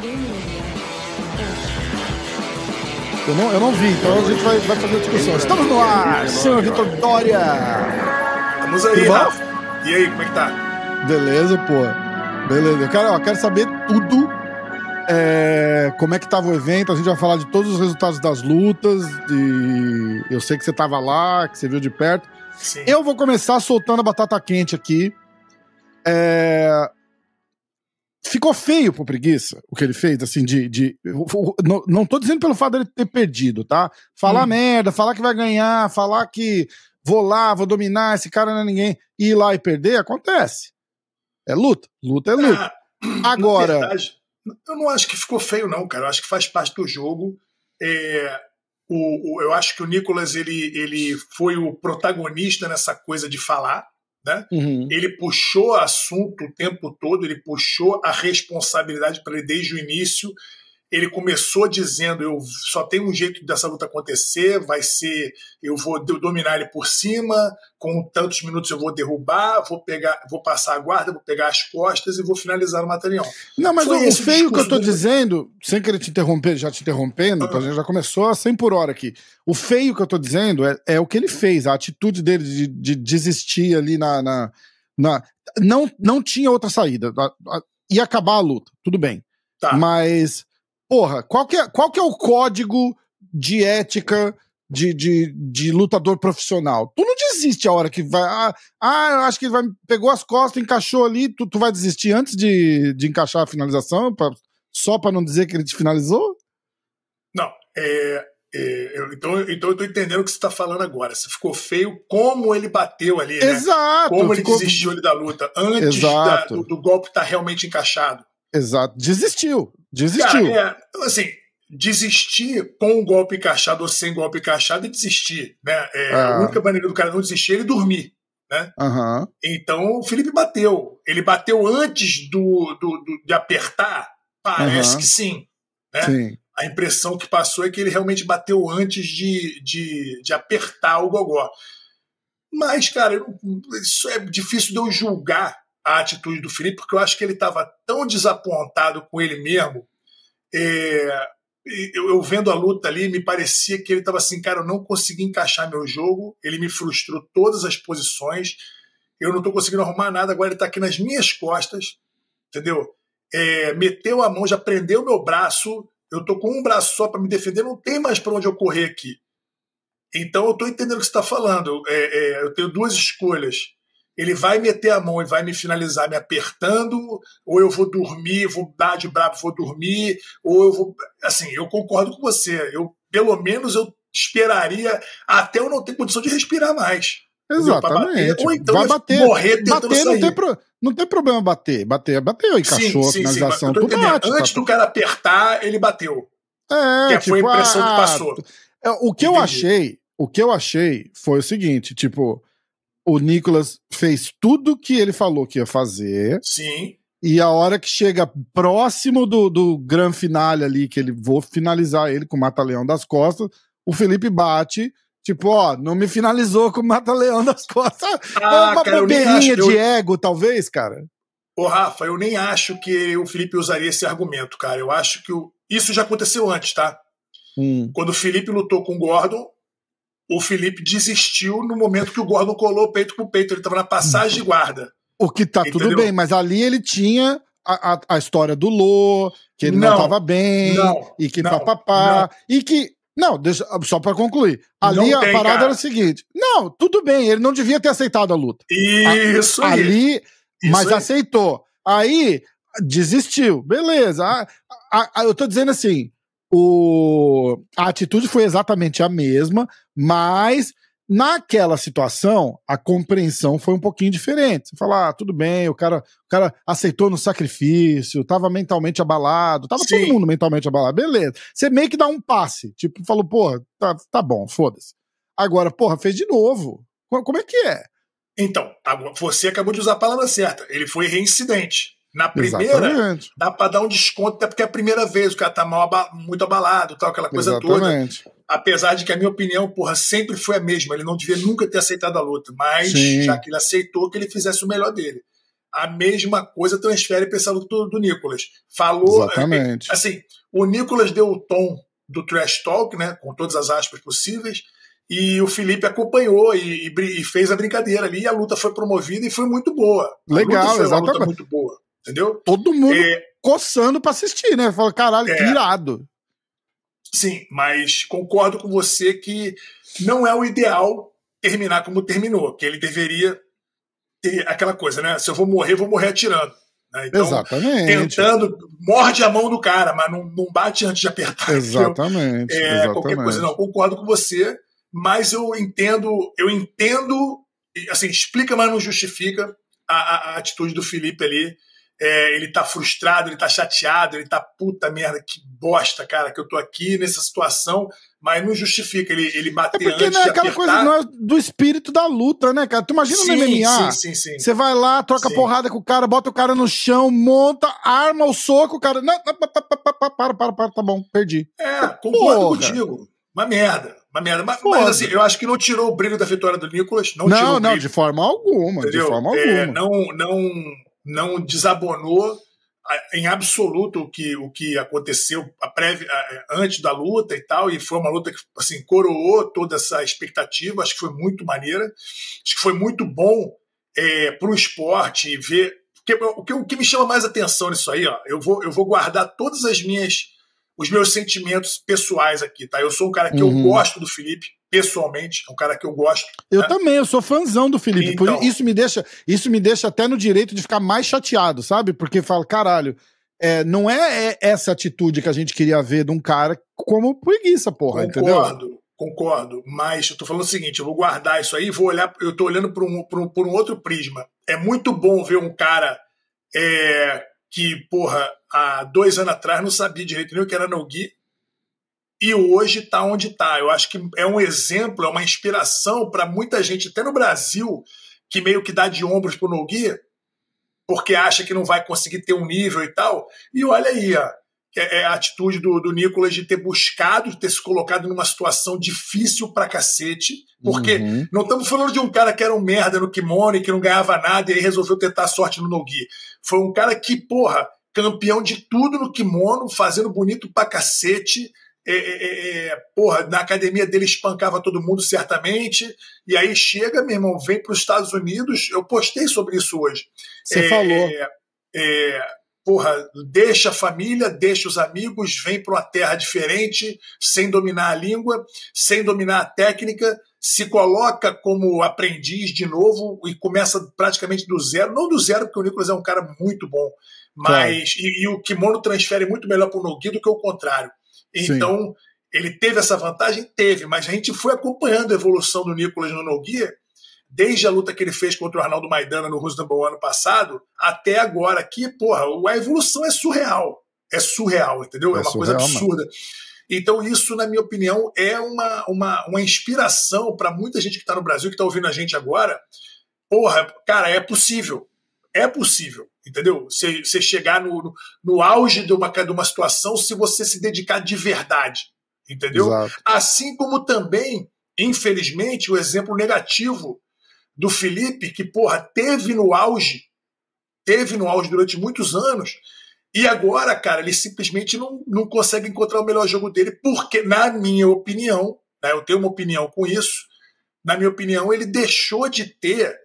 Eu não, eu não vi, então a gente vai, vai fazer a discussão. Estamos no ar, senhor Vitor Dória! Estamos aí, Rafa. E aí, como é que tá? Beleza, pô. Beleza. Eu quero, ó, quero saber tudo. é, como é que tava o evento? A gente vai falar de todos os resultados das lutas. De... Eu sei que você tava lá, que você viu de perto. Sim. Eu vou começar soltando a batata quente aqui. É, Ficou feio pro preguiça o que ele fez, assim, de. de... Não, não tô dizendo pelo fato dele ter perdido, tá? Falar Hum. merda, falar que vai ganhar, falar que vou lá, vou dominar, esse cara não é ninguém, ir lá e perder, acontece. É luta. Luta é luta. Ah, Agora. Verdade, eu não acho que ficou feio, não, cara. Eu acho que faz parte do jogo. É, o, o- eu acho que o Nicolas ele, ele foi o protagonista nessa coisa de falar. Né? Uhum. Ele puxou o assunto o tempo todo, ele puxou a responsabilidade para ele desde o início. Ele começou dizendo: eu só tem um jeito dessa luta acontecer, vai ser eu vou do- dominar ele por cima, com tantos minutos eu vou derrubar, vou pegar, vou passar a guarda, vou pegar as costas e vou finalizar o material. Não, mas Foi o, feio que eu tô dele. dizendo, sem querer te interromper, já te interrompendo, Ah. a gente já começou a 100 por hora aqui. O feio que eu tô dizendo é, é o que ele fez, a atitude dele de, de desistir ali na. na, na- não, não tinha outra saída. Ia acabar a luta, tudo bem. Tá. Mas, porra, qual que é, qual que é o código de ética de, de, de lutador profissional? Tu não desiste a hora que vai. Ah, ah, eu acho que vai, pegou as costas, encaixou ali, tu, tu vai desistir antes de, de encaixar a finalização, pra- só pra não dizer que ele te finalizou? Não, é, é, eu- então, então eu tô entendendo o que você está falando agora. Se ficou feio, como ele bateu ali, né? Exato. Como ele ficou- desistiu ali da luta antes da- do, do golpe estar realmente encaixado. Exato. Desistiu. Desistiu. Cara, é, assim, desistir com o golpe encaixado ou sem golpe encaixado é desistir. Né? É, Ah. A única maneira do cara não desistir é ele dormir. Aham. Então o Felipe bateu. Ele bateu antes do, do- do- de apertar? Parece Aham. que sim. né? Sim. A impressão que passou é que ele realmente bateu antes de, de, de apertar o gogó. Mas, cara, eu isso é difícil de eu julgar a atitude do Felipe, porque eu acho que ele estava tão desapontado com ele mesmo. É, eu, eu vendo a luta ali, me parecia que ele estava assim, cara, eu não consegui encaixar meu jogo, ele me frustrou todas as posições, eu não estou conseguindo arrumar nada, agora ele está aqui nas minhas costas, entendeu? É, meteu a mão, já prendeu meu braço, eu tô com um braço só para me defender, não tem mais para onde eu correr aqui. Então eu tô entendendo o que você está falando. É, é, eu tenho duas escolhas. Ele vai meter a mão e vai me finalizar me apertando, ou eu vou dormir, vou dar de brabo, vou dormir, ou eu vou. Assim, eu concordo com você. Eu, pelo menos, eu esperaria até eu não ter condição de respirar mais. Exatamente. Ou então vai eu bater. morrer tentando bater não sair. tem, pro- não tem problema bater. Bater, bateu, encaixou a finalização, mas eu tô tu entendendo. bate. Antes tá- do cara apertar, ele bateu. É, que foi a impressão ah, que passou. é, O que eu Entendi. achei, o que eu achei foi o seguinte, tipo, o Nicolas fez tudo que ele falou que ia fazer, Sim. e a hora que chega próximo do, do gran finale ali, que ele vou finalizar ele com o Mata-Leão das costas, o Felipe bate, tipo, ó, não me finalizou com o Mata-Leão das costas. é uma cara, eu bobeirinha acho- eu- de ego, talvez, cara. Ô, Rafa, eu nem acho que o Felipe usaria esse argumento, cara. Eu acho que o... isso já aconteceu antes, tá? Hum. Quando o Felipe lutou com o Gordon, o Felipe desistiu no momento que o Gordon colou o peito com o peito. Ele estava na passagem de guarda. O que tá tudo Entendeu? bem, mas ali ele tinha a, a, a história do Lô, que ele não, Não, tava bem, não, e que não, papapá, e que. Não, deixa, só pra concluir. Ali Não a tem, parada cara. era o seguinte: não, tudo bem, ele não devia ter aceitado a luta. Isso aí. ali, Isso mas aí. aceitou. Aí desistiu, beleza. Eu tô dizendo assim: o, a atitude foi exatamente a mesma, mas naquela situação a compreensão foi um pouquinho diferente. Você fala, ah, tudo bem, o cara, o cara aceitou no sacrifício, tava mentalmente abalado, tava Sim. todo mundo mentalmente abalado, beleza. Você meio que dá um passe, tipo, falou, porra, tá, tá bom, foda-se. Agora, porra, fez de novo. Co- Como é que é? Então, você acabou de usar a palavra certa. Ele foi reincidente. Na primeira, Exatamente. dá para dar um desconto, até porque é a primeira vez, o cara tá mal muito abalado, tal, aquela coisa toda. Exatamente. Apesar de que a minha opinião, porra, sempre foi a mesma. Ele não devia nunca ter aceitado a luta, mas Sim. já que ele aceitou que ele fizesse o melhor dele. a mesma coisa transfere para essa luta do, Nicolas. Falou. Exatamente. Assim, o Nicolas deu o tom do trash talk, né? Com todas as aspas possíveis. E o Felipe acompanhou e, e, e fez a brincadeira ali. E a luta foi promovida e foi muito boa. Legal, a foi exatamente. uma luta muito boa. Entendeu? Todo mundo É, coçando pra assistir, né? Fala, caralho, que É. irado. sim, mas concordo com você que não é o ideal terminar como terminou, que ele deveria ter aquela coisa, né? Se eu vou morrer, vou morrer atirando. né? Então, Exatamente. tentando, morde a mão do cara, mas não, não bate antes de apertar. Exatamente. É, exatamente. qualquer coisa. Não, concordo com você, mas eu entendo, eu entendo, assim, explica, mas não justifica a, a- a atitude do Felipe ali. É, ele tá frustrado, ele tá chateado, ele tá puta merda, que bosta, cara, que eu tô aqui nessa situação, mas não justifica ele, ele É bater porque antes não é de aquela apertar. coisa não é do espírito da luta, né, cara? Tu imagina sim, no MMA. sim, sim, sim. Você vai lá, troca Sim. porrada com o cara, bota o cara no chão, monta, arma o soco, o cara. Não, não, pa- pa- pa- pa- pa- para, para, para, tá bom, perdi. É, concordo Porra. contigo. Uma merda, uma merda. Mas, mas, assim, eu acho que não tirou o brilho da vitória do Nicolas, não, Não, não, de forma alguma, de entendeu? forma É, alguma. não, não, não desabonou em absoluto o que, o que aconteceu a prévia, antes da luta e tal, e foi uma luta que assim, coroou toda essa expectativa, acho que foi muito maneira, acho que foi muito bom é, para o esporte ver. Porque, o, que, o que me chama mais atenção nisso aí, ó, eu vou, eu vou guardar todas as minhas os meus sentimentos pessoais aqui, tá? Eu sou um cara que Uhum. eu gosto do Felipe, pessoalmente, é um cara que eu gosto. Eu né? também, eu sou fãzão do Felipe. Então. isso me deixa, isso me deixa até no direito de ficar mais chateado, sabe? Porque fala, caralho, é, não é, é essa atitude que a gente queria ver de um cara como preguiça, porra, entendeu? Concordo, concordo. Mas eu tô falando o seguinte: eu vou guardar isso aí e vou olhar. Eu tô olhando por um, por um, por um outro prisma. É muito bom ver um cara é, que, porra, há dois anos atrás não sabia direito nem o que era no Gui e hoje tá onde tá. Eu acho que é um exemplo, é uma inspiração para muita gente, até no Brasil, que meio que dá de ombros pro Nogui, porque acha que não vai conseguir ter um nível e tal. E olha aí, ó, é é a atitude do, do Nicolas de ter buscado, de ter se colocado numa situação difícil pra cacete, porque Uhum. não estamos falando de um cara que era um merda no kimono e que não ganhava nada e aí resolveu tentar a sorte no Nogi. Foi um cara que, porra, campeão de tudo no kimono, fazendo bonito pra cacete. É, é, é, é, porra, na academia dele espancava todo mundo certamente. E aí chega, meu irmão, vem para os Estados Unidos. Eu postei sobre isso hoje. Você É, falou. porra, deixa a família, deixa os amigos, vem para uma terra diferente, sem dominar a língua, sem dominar a técnica, se coloca como aprendiz de novo e começa praticamente do zero. Não do zero, porque o Nicolas é um cara muito bom, mas e, e o kimono transfere muito melhor para o Nogi do que o contrário. Sim. Então, ele teve essa vantagem? Teve, mas a gente foi acompanhando a evolução do Nicolas no Nogi desde a luta que ele fez contra o Arnaldo Maidana no Rusnambo ano passado até agora, que, porra, a evolução é surreal. É surreal, entendeu? É, É uma coisa surreal, absurda. Então, isso, na minha opinião, é uma, uma, uma inspiração para muita gente que está no Brasil, que está ouvindo a gente agora. Porra, cara, é possível. É possível, entendeu? Você você chegar no, no, no auge de uma, de uma situação se você se dedicar de verdade, entendeu? Exato. Assim como também, infelizmente, o exemplo negativo do Felipe, que, porra, teve no auge, teve no auge durante muitos anos, e agora, cara, ele simplesmente não, não consegue encontrar o melhor jogo dele, porque, na minha opinião, né, eu tenho uma opinião com isso, na minha opinião, ele deixou de ter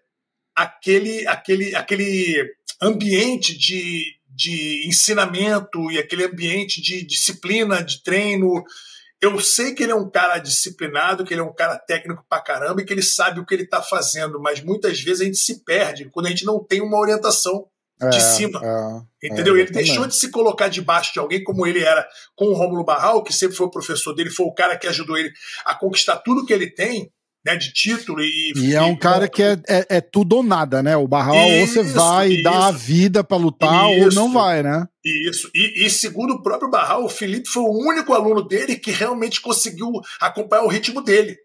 aquele, aquele, aquele ambiente de, de ensinamento e aquele ambiente de disciplina, de treino. Eu sei que ele é um cara disciplinado, que ele é um cara técnico pra caramba e que ele sabe o que ele tá fazendo, mas muitas vezes a gente se perde quando a gente não tem uma orientação de É, cima. é, Entendeu? é, ele deixou de se colocar debaixo de alguém como ele era com o Rômulo Barral, que sempre foi o professor dele, foi o cara que ajudou ele a conquistar tudo que ele tem, né, de título e E é um cara que é, é, é tudo ou nada, né? O Barral ou você Isso, vai e dá a isso. vida pra lutar ou Isso. não vai, né? Isso. E, e segundo o próprio Barral, o Felipe foi o único aluno dele que realmente conseguiu acompanhar o ritmo dele.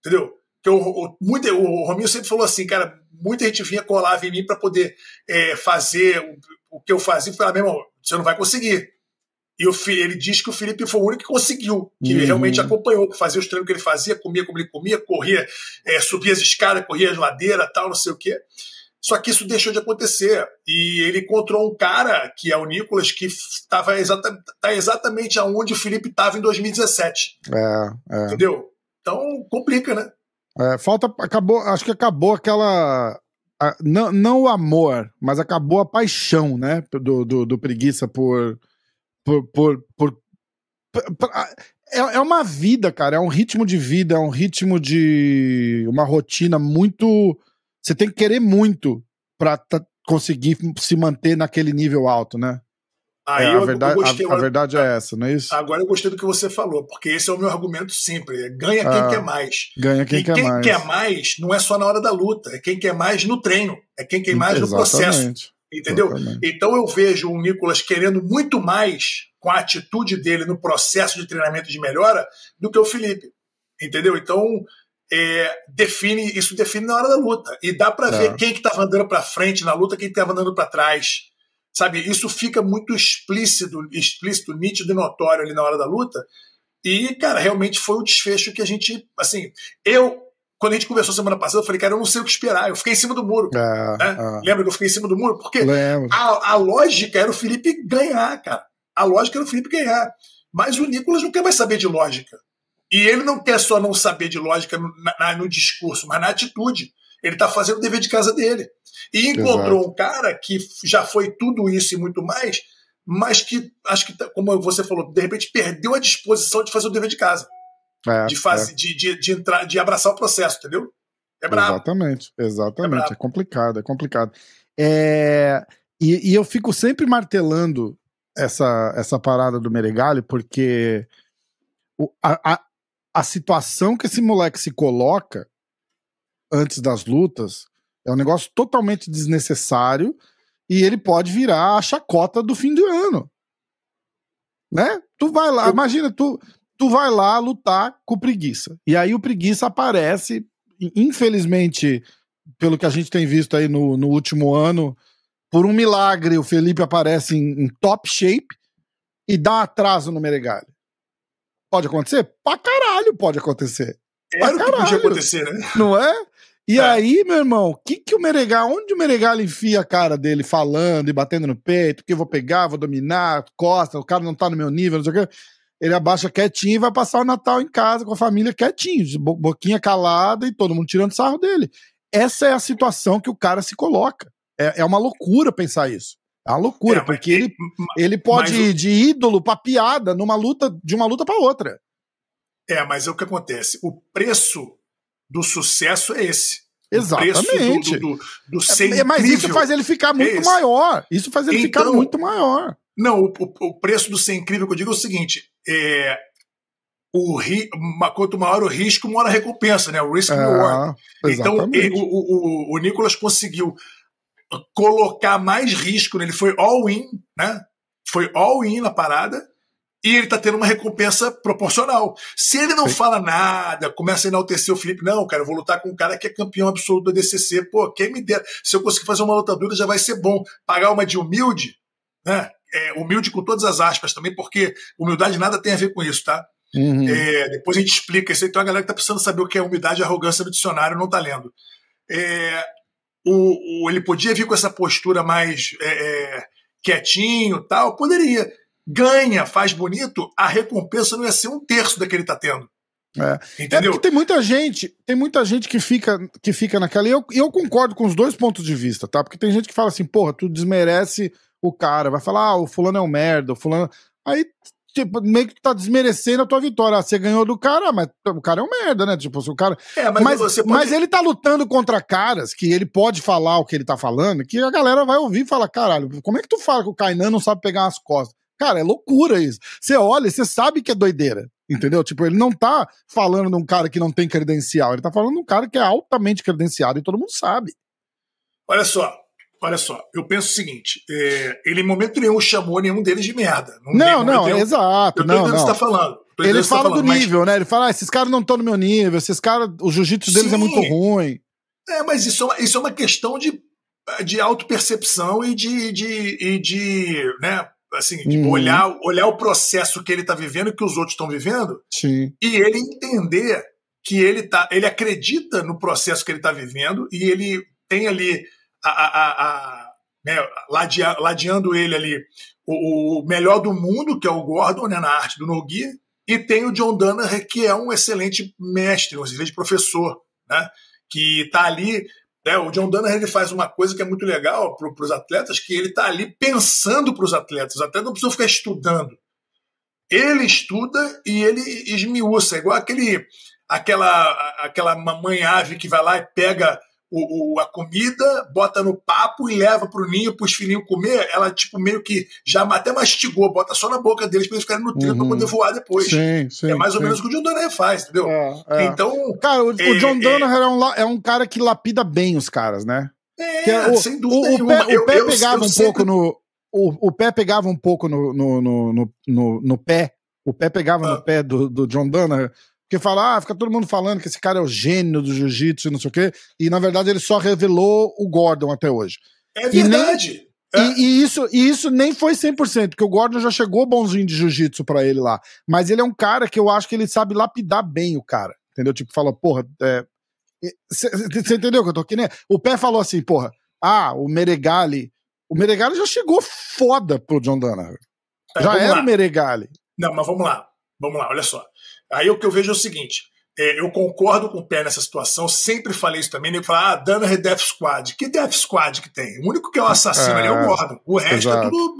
Entendeu? Que o, o, muito, o Rominho sempre falou assim, cara, muita gente vinha colava em mim para poder é, fazer o, o que eu fazia e falava, meu irmão, você não vai conseguir. E o, ele diz que o Felipe foi o único que conseguiu, que Uhum. realmente acompanhou, que fazia os treinos que ele fazia, comia como ele comia, corria, é, subia as escadas, corria as ladeiras, tal, não sei o quê. Só que isso deixou de acontecer. E ele encontrou um cara, que é o Nicolas, que estava exata, tá exatamente aonde o Felipe estava em 2017. É, é. Entendeu? Então complica, né? É, falta. Acabou. Acho que acabou aquela. A, não, não o amor, mas acabou a paixão, né? Do, do, do preguiça por. Por, por, por, por é, é uma vida, cara. É um ritmo de vida, é um ritmo de. uma rotina muito você tem que querer muito para conseguir se manter naquele nível alto, né? Aí é, a, verdade, gostei, a, a, verdade é essa, não é isso? Agora eu gostei do que você falou, porque esse é o meu argumento sempre: é ganha quem ah, quer mais. Ganha quem e quer quem mais. quer mais não é só na hora da luta, é quem quer mais no treino, é quem quer mais Exatamente. no processo. Entendeu? Então eu vejo o Nicolas querendo muito mais com a atitude dele no processo de treinamento de melhora do que o Felipe. Entendeu? Então é, define isso define na hora da luta e dá para é. ver quem que estava andando para frente na luta, quem estava andando para trás, sabe? Isso fica muito explícito, explícito, nítido e notório ali na hora da luta. E cara, realmente foi o desfecho que a gente, assim, eu quando a gente conversou semana passada, eu falei, cara, eu não sei o que esperar. Eu fiquei em cima do muro. É, né? é. Lembra que eu fiquei em cima do muro? Porque a, a, lógica era o Felipe ganhar, cara. A lógica era o Felipe ganhar. Mas o Nicolas não quer mais saber de lógica. E ele não quer só não saber de lógica no, na, no discurso, mas na atitude. Ele está fazendo o dever de casa dele. E encontrou Exato. um cara que já foi tudo isso e muito mais, mas que, acho que, como você falou, de repente perdeu a disposição de fazer o dever de casa. É, de, fazer, é. de, de, de, entrar, de abraçar o processo, entendeu? É brabo. Exatamente, exatamente. É, é complicado, é complicado. É, e, e, eu fico sempre martelando essa, essa parada do Meregali, porque o, a, a situação que esse moleque se coloca antes das lutas é um negócio totalmente desnecessário e ele pode virar a chacota do fim do ano. Né? Tu vai lá, Eu... imagina, tu, tu vai lá lutar com preguiça. E aí o preguiça aparece, infelizmente, pelo que a gente tem visto aí no, no último ano, por um milagre, o Felipe aparece em, em top shape e dá um atraso no Meregali. Pode acontecer? Pra caralho pode acontecer. Era pra o que podia acontecer, né? Não é? E é. aí, meu irmão, o que, que o Meregal, onde o Meregal enfia a cara dele falando e batendo no peito, que eu vou pegar, vou dominar, costa, o cara não tá no meu nível, não sei o quê. Ele abaixa quietinho e vai passar o Natal em casa com a família quietinho, boquinha calada e todo mundo tirando sarro dele. Essa é a situação que o cara se coloca. É, é uma loucura pensar isso. É uma loucura, é, porque ele, ele pode ir de ídolo pra piada numa luta, de uma luta para outra. É, mas é o que acontece. O preço do sucesso é esse. Exatamente. Do, do, do, do ser é, mas isso faz ele ficar muito é maior. Isso faz ele então, ficar muito maior. Não, o, o, preço do ser incrível que eu digo é o seguinte: é, o ri, quanto maior o risco, maior a recompensa, né? O risk é, reward. Então, ele, o, o, o Nicolas conseguiu colocar mais risco, né? ele foi all-in, né? Foi all-in na parada e ele tá tendo uma recompensa proporcional. Se ele não Sim. fala nada, começa a enaltecer o Felipe, não, cara, eu vou lutar com um cara que é campeão absoluto da DCC, pô, quem me dera, se eu conseguir fazer uma lutadura já vai ser bom. Pagar uma de humilde, né? É, humilde com todas as aspas também, porque humildade nada tem a ver com isso, tá? Uhum. É, depois a gente explica isso. Então a galera que tá precisando saber o que é humildade e arrogância no dicionário não tá lendo. É, o, o, ele podia vir com essa postura mais é, é, quietinho tal, poderia. Ganha, faz bonito, a recompensa não ia ser um terço da que ele está tendo. É. é Entendeu? É tem muita gente, tem muita gente que fica, que fica naquela. E eu, eu concordo com os dois pontos de vista, tá? Porque tem gente que fala assim, porra, tu desmerece o cara, vai falar, ah, o fulano é um merda, o fulano. Aí tipo, meio que tá desmerecendo a tua vitória. Ah, você ganhou do cara, mas o cara é um merda, né? Tipo, o cara. É, mas, mas, pode... mas, ele tá lutando contra caras que ele pode falar o que ele tá falando, que a galera vai ouvir e fala: caralho, como é que tu fala que o Kainan não sabe pegar as costas? Cara, é loucura isso. Você olha, você sabe que é doideira. Entendeu? Tipo, ele não tá falando de um cara que não tem credencial, ele tá falando de um cara que é altamente credenciado e todo mundo sabe. Olha só, Olha só, eu penso o seguinte: é, ele em momento nenhum chamou nenhum deles de merda. Não, não, não exato. Eu não, não. Você tá falando. Ele tá fala tá falando, do nível, mas... né? Ele fala, ah, esses caras não estão no meu nível, esses caras, o jiu-jitsu deles Sim. é muito ruim. É, mas isso, é isso é uma questão de, de autopercepção e de, de, e de né, assim, de uhum. olhar, olhar o processo que ele está vivendo, que os outros estão vivendo, Sim. e ele entender que ele tá, ele acredita no processo que ele está vivendo e ele tem ali a, a, a né, ladeando ele ali, o, o, melhor do mundo, que é o Gordon, né, na arte do Nogi, e tem o John Danaher, que é um excelente mestre, um excelente professor, né, que está ali. Né, o John Danaher ele faz uma coisa que é muito legal para os atletas, que ele está ali pensando para os atletas. Atletas não precisam ficar estudando. Ele estuda e ele esmiuça, igual aquele, aquela, aquela mamãe ave que vai lá e pega o, o, a comida, bota no papo e leva pro ninho, pros filhinhos comer, ela, tipo, meio que já até mastigou, bota só na boca deles pra eles ficarem nutridos uhum. pra poder voar depois. Sim, sim, é mais sim. ou menos o que o John Donner faz, entendeu? É, é. Então. Cara, o, é, o John Donner é, é, um, é um cara que lapida bem os caras, né? É, é o, sem dúvida. O, o pé, eu, o pé eu, pegava eu, um sempre... pouco no. O, o pé pegava um pouco no, no, no, no, no pé. O pé pegava ah. no pé do, do John Donner porque fala, ah, fica todo mundo falando que esse cara é o gênio do jiu-jitsu e não sei o quê. E na verdade ele só revelou o Gordon até hoje. É verdade. E, nem, é. e, e, isso, e isso nem foi 100%, porque o Gordon já chegou bonzinho de jiu-jitsu pra ele lá. Mas ele é um cara que eu acho que ele sabe lapidar bem o cara. Entendeu? Tipo, fala, porra, Você é, entendeu o que eu tô aqui, né? O pé falou assim, porra, ah, o Meregali. O Meregali já chegou foda pro John Danaher. É, já era lá. o Meregali. Não, mas vamos lá. Vamos lá, olha só. Aí o que eu vejo é o seguinte: é, eu concordo com o pé nessa situação, sempre falei isso também. Ele fala, ah, Dana é Death Squad. Que Death Squad que tem? O único que é o assassino é, ali é o Gordon. O resto é exato. é tudo,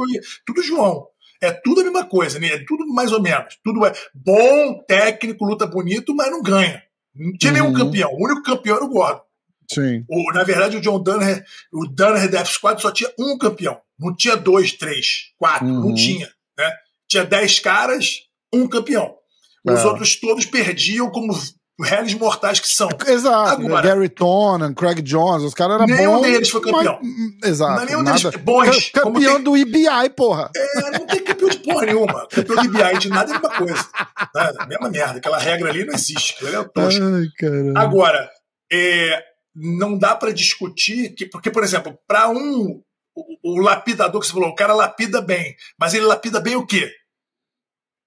tudo João. É tudo a mesma coisa, né? É tudo mais ou menos. Tudo é bom, técnico, luta bonito, mas não ganha. Não tinha uhum. nenhum campeão. O único campeão era o Gordon. Sim. O, na verdade, o John Dunner, o Dunner Death Squad só tinha um campeão. Não tinha dois, três, quatro. Uhum. Não tinha. Né? Tinha dez caras, um campeão. Os é. outros todos perdiam como réis mortais que são. Exato. Agora, Gary Tonan, Craig Jones, os caras eram bons. Nenhum deles foi campeão. Mas, hum, exato. Não, nenhum nada. deles bons. Campeão tem... do IBI, porra. É, não tem campeão de porra nenhuma. Campeão do IBI de nada é a mesma coisa. Nada, mesma merda. Aquela regra ali não existe. É. Ai, Agora, é, não dá para discutir que, porque, por exemplo, para um o, o, lapidador que você falou, o cara lapida bem, mas ele lapida bem o quê?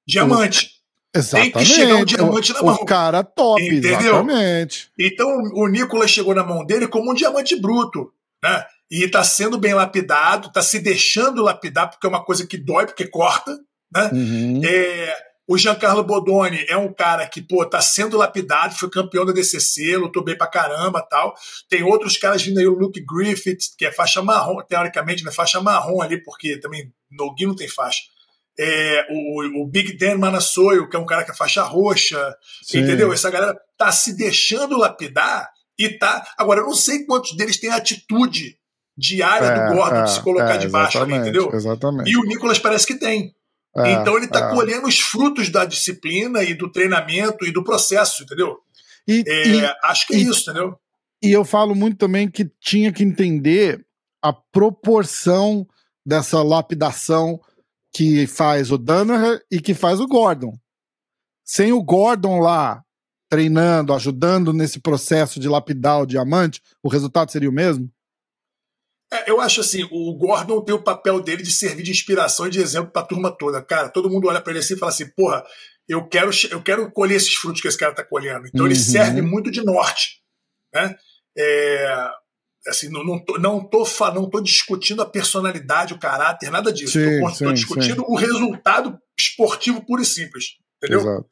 Diamante. Exatamente. Tem que chegar um diamante na mão. O cara top, entendeu? exatamente. Então o Nicolas chegou na mão dele como um diamante bruto, né? E está sendo bem lapidado, está se deixando lapidar, porque é uma coisa que dói, porque corta, né? Uhum. É, o Giancarlo Bodoni é um cara que, pô, tá sendo lapidado, foi campeão da DCC, lutou bem pra caramba tal. Tem outros caras vindo aí, o Luke Griffith, que é faixa marrom, teoricamente, né? Faixa marrom ali, porque também Nogi não tem faixa é, o, o, Big Dan Manassoio, que é um cara que é faixa roxa, Sim. entendeu? Essa galera tá se deixando lapidar e tá. Agora, eu não sei quantos deles têm atitude diária é, do Gordon é, de se colocar é, de baixo ali, entendeu? Exatamente. E o Nicolas parece que tem. É, então ele tá é. colhendo os frutos da disciplina e do treinamento e do processo, entendeu? E, e acho que é isso, entendeu? E eu falo muito também que tinha que entender a proporção dessa lapidação que faz o Danaher e que faz o Gordon. Sem o Gordon lá treinando, ajudando nesse processo de lapidar o diamante, o resultado seria o mesmo? É, eu acho assim, o Gordon tem o papel dele de servir de inspiração e de exemplo para a turma toda. Cara, todo mundo olha para ele assim e fala assim, porra, eu quero, eu quero colher esses frutos que esse cara está colhendo. Então uhum. ele serve muito de norte. Né? É, assim, não, não, tô, não, tô, não tô discutindo a personalidade, o caráter, nada disso. Estou discutindo sim. o resultado esportivo puro e simples. Entendeu? Exato.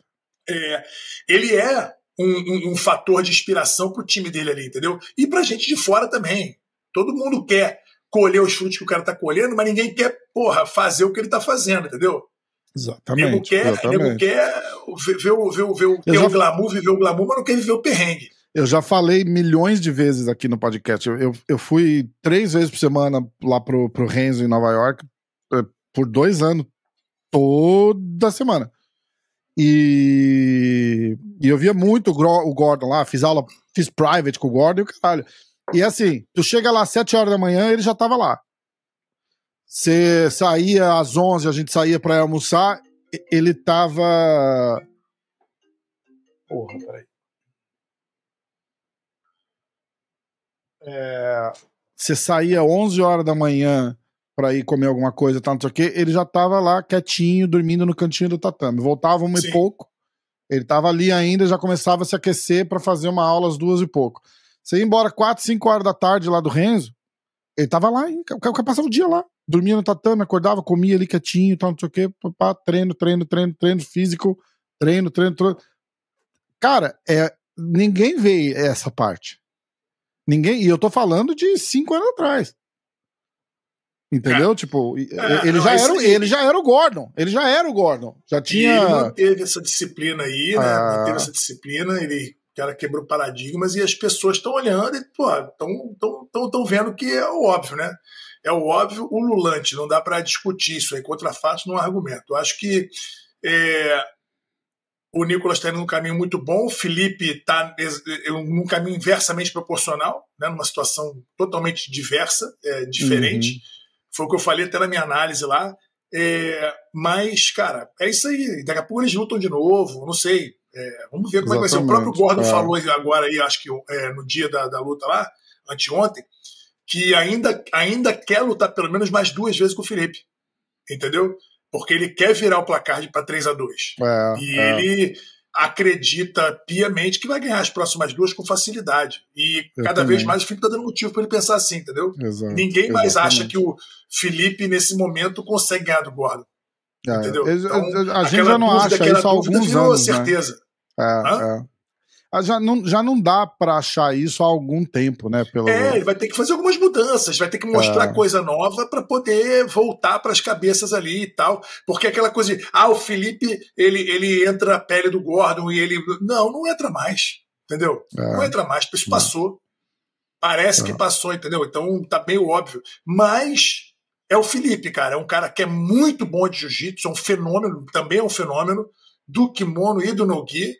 É, ele é um, um, um fator de inspiração pro time dele ali, entendeu? E pra gente de fora também. Todo mundo quer colher os frutos que o cara tá colhendo, mas ninguém quer, porra, fazer o que ele tá fazendo, entendeu? Exatamente. Nego quer. Nego quer ver, ver, ver, ver, ver já... o glamour, viver o glamour, mas não quer viver o perrengue. Eu já falei milhões de vezes aqui no podcast. Eu, eu, eu fui três vezes por semana lá pro, pro Renzo em Nova York eh, por dois anos, toda semana. E, e eu via muito o Gordon lá, fiz aula, fiz private com o Gordon e o caralho. E assim, tu chega lá às sete horas da manhã, ele já tava lá. Você saía às onze, a gente saía pra almoçar, ele tava. Porra, peraí. É, você saía 11 horas da manhã para ir comer alguma coisa, tal, não sei o quê, ele já tava lá quietinho, dormindo no cantinho do tatame. Voltava uma Sim. e pouco, ele tava ali ainda, já começava a se aquecer para fazer uma aula às duas e pouco. Você ia embora 4, 5 horas da tarde lá do Renzo, Ele tava lá, hein? o cara passava o dia lá. Dormia no tatame, acordava, comia ali quietinho, tal, não sei o quê. Pá, treino, treino, treino, treino físico, treino, treino, treino. Cara, é, ninguém vê essa parte. Ninguém. E eu tô falando de cinco anos atrás. Entendeu? É. Tipo, é, ele, não, já era, ele já era o Gordon. Ele já era o Gordon. Já tinha. ele não teve essa disciplina aí, né? Ah. Não teve essa disciplina. Ele o cara quebrou paradigmas e as pessoas estão olhando e estão tão, tão, tão vendo que é o óbvio, né? É o óbvio, o lulante, não dá para discutir isso aí, não é argumento. Eu acho que é, o Nicolas está indo num caminho muito bom, o Felipe está num caminho inversamente proporcional, né, numa situação totalmente diversa, é, diferente. Uhum. Foi o que eu falei até na minha análise lá. É, mas, cara, é isso aí. Daqui a pouco eles lutam de novo, não sei. É, vamos ver como Exatamente, é que vai ser. O próprio Gordon é. falou agora aí, acho que é, no dia da, da luta lá, anteontem, que ainda, ainda quer lutar pelo menos mais duas vezes com o Felipe. Entendeu? Porque ele quer virar o placar para 3 a 2 é, E é. ele acredita piamente que vai ganhar as próximas duas com facilidade. E Eu cada também. vez mais o Felipe está dando motivo para ele pensar assim, entendeu? Exato, Ninguém mais exatamente. acha que o Felipe, nesse momento, consegue ganhar do Gordon. É, entendeu? Então, a gente já não acha isso há alguns anos. Né? certeza. É, é. Já não, já não dá para achar isso há algum tempo, né? Pelo... É, ele vai ter que fazer algumas mudanças, vai ter que mostrar é. coisa nova para poder voltar para as cabeças ali e tal. Porque aquela coisa de, ah, o Felipe, ele, ele entra na pele do Gordon e ele. Não, não entra mais, entendeu? É. Não entra mais, isso passou. Parece que é. passou, entendeu? Então tá bem óbvio. Mas é o Felipe, cara. É um cara que é muito bom de jiu-jitsu, é um fenômeno, também é um fenômeno do kimono e do no-gi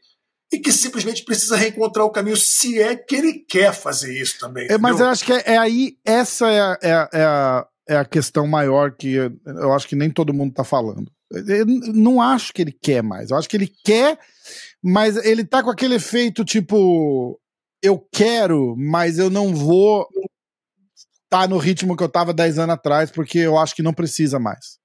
e que simplesmente precisa reencontrar o caminho, se é que ele quer fazer isso também. É, mas eu acho que é, é aí, essa é a, é, é, a, é a questão maior que eu, eu acho que nem todo mundo tá falando. Eu não acho que ele quer mais, eu acho que ele quer, mas ele tá com aquele efeito tipo, eu quero, mas eu não vou tá no ritmo que eu tava 10 anos atrás, porque eu acho que não precisa mais.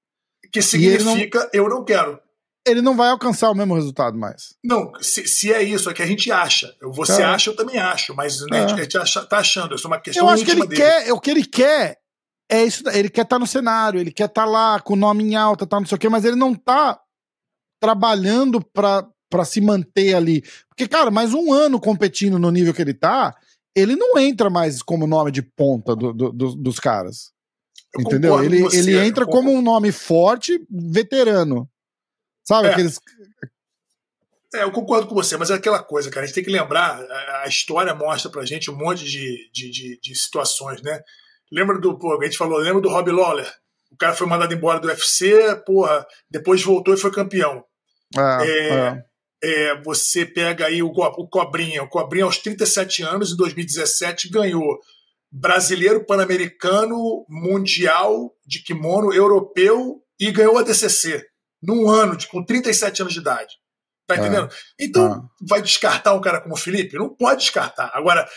Que significa não... eu não quero ele não vai alcançar o mesmo resultado mais. Não, se, se é isso, é que a gente acha. Você é. acha, eu também acho, mas né, é. a gente acha, tá achando. Isso é uma questão Eu acho que ele dele. quer, o que ele quer é isso, ele quer estar tá no cenário, ele quer estar tá lá com o nome em alta, tá não sei o quê, mas ele não tá trabalhando pra, pra se manter ali. Porque, cara, mais um ano competindo no nível que ele tá, ele não entra mais como nome de ponta do, do, do, dos caras. Eu entendeu? Ele, você, ele entra como um nome forte, veterano. Sabe é. aqueles. É, eu concordo com você, mas é aquela coisa, cara. A gente tem que lembrar, a história mostra pra gente um monte de, de, de, de situações, né? Lembra do. Pô, a gente falou, lembra do Rob Lawler? O cara foi mandado embora do UFC, porra, depois voltou e foi campeão. É, é, é. é você pega aí o, o Cobrinha. O Cobrinha, aos 37 anos, em 2017, ganhou brasileiro, pan-americano, mundial de kimono, europeu e ganhou a DCC num ano, de, com 37 anos de idade. Tá é. entendendo? Então, é. vai descartar um cara como o Felipe? Não pode descartar. Agora,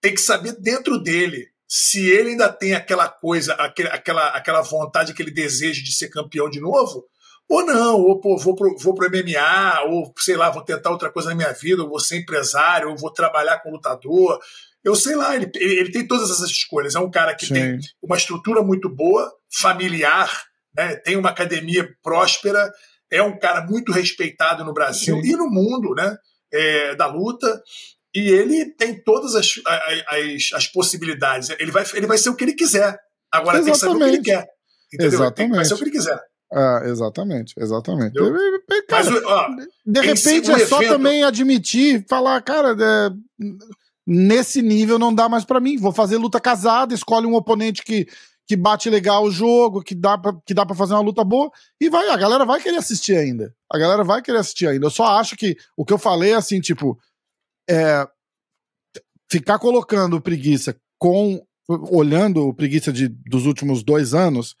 tem que saber dentro dele se ele ainda tem aquela coisa, aquela, aquela vontade, aquele desejo de ser campeão de novo, ou não, ou pô, vou pro, vou pro MMA, ou sei lá, vou tentar outra coisa na minha vida, ou vou ser empresário, ou vou trabalhar com lutador. Eu sei lá, ele, ele tem todas essas escolhas. É um cara que Sim. tem uma estrutura muito boa, familiar, né? tem uma academia próspera, é um cara muito respeitado no Brasil Sim. e no mundo né? É, da luta. E ele tem todas as, as, as, possibilidades. Ele vai, ele vai ser o que ele quiser. Agora exatamente. tem que saber o que ele quer. Entendeu? Exatamente. Vai ser o que ele quiser. Ah, exatamente, exatamente. Cara, Mas, ó, de repente é só evento... também admitir, falar, cara, é, nesse nível não dá mais para mim. Vou fazer luta casada, escolhe um oponente que que bate legal o jogo, que dá pra, que dá para fazer uma luta boa, e vai, a galera vai querer assistir ainda. A galera vai querer assistir ainda. Eu só acho que o que eu falei é assim, tipo, é, ficar colocando preguiça com. olhando o preguiça de, dos últimos dois anos,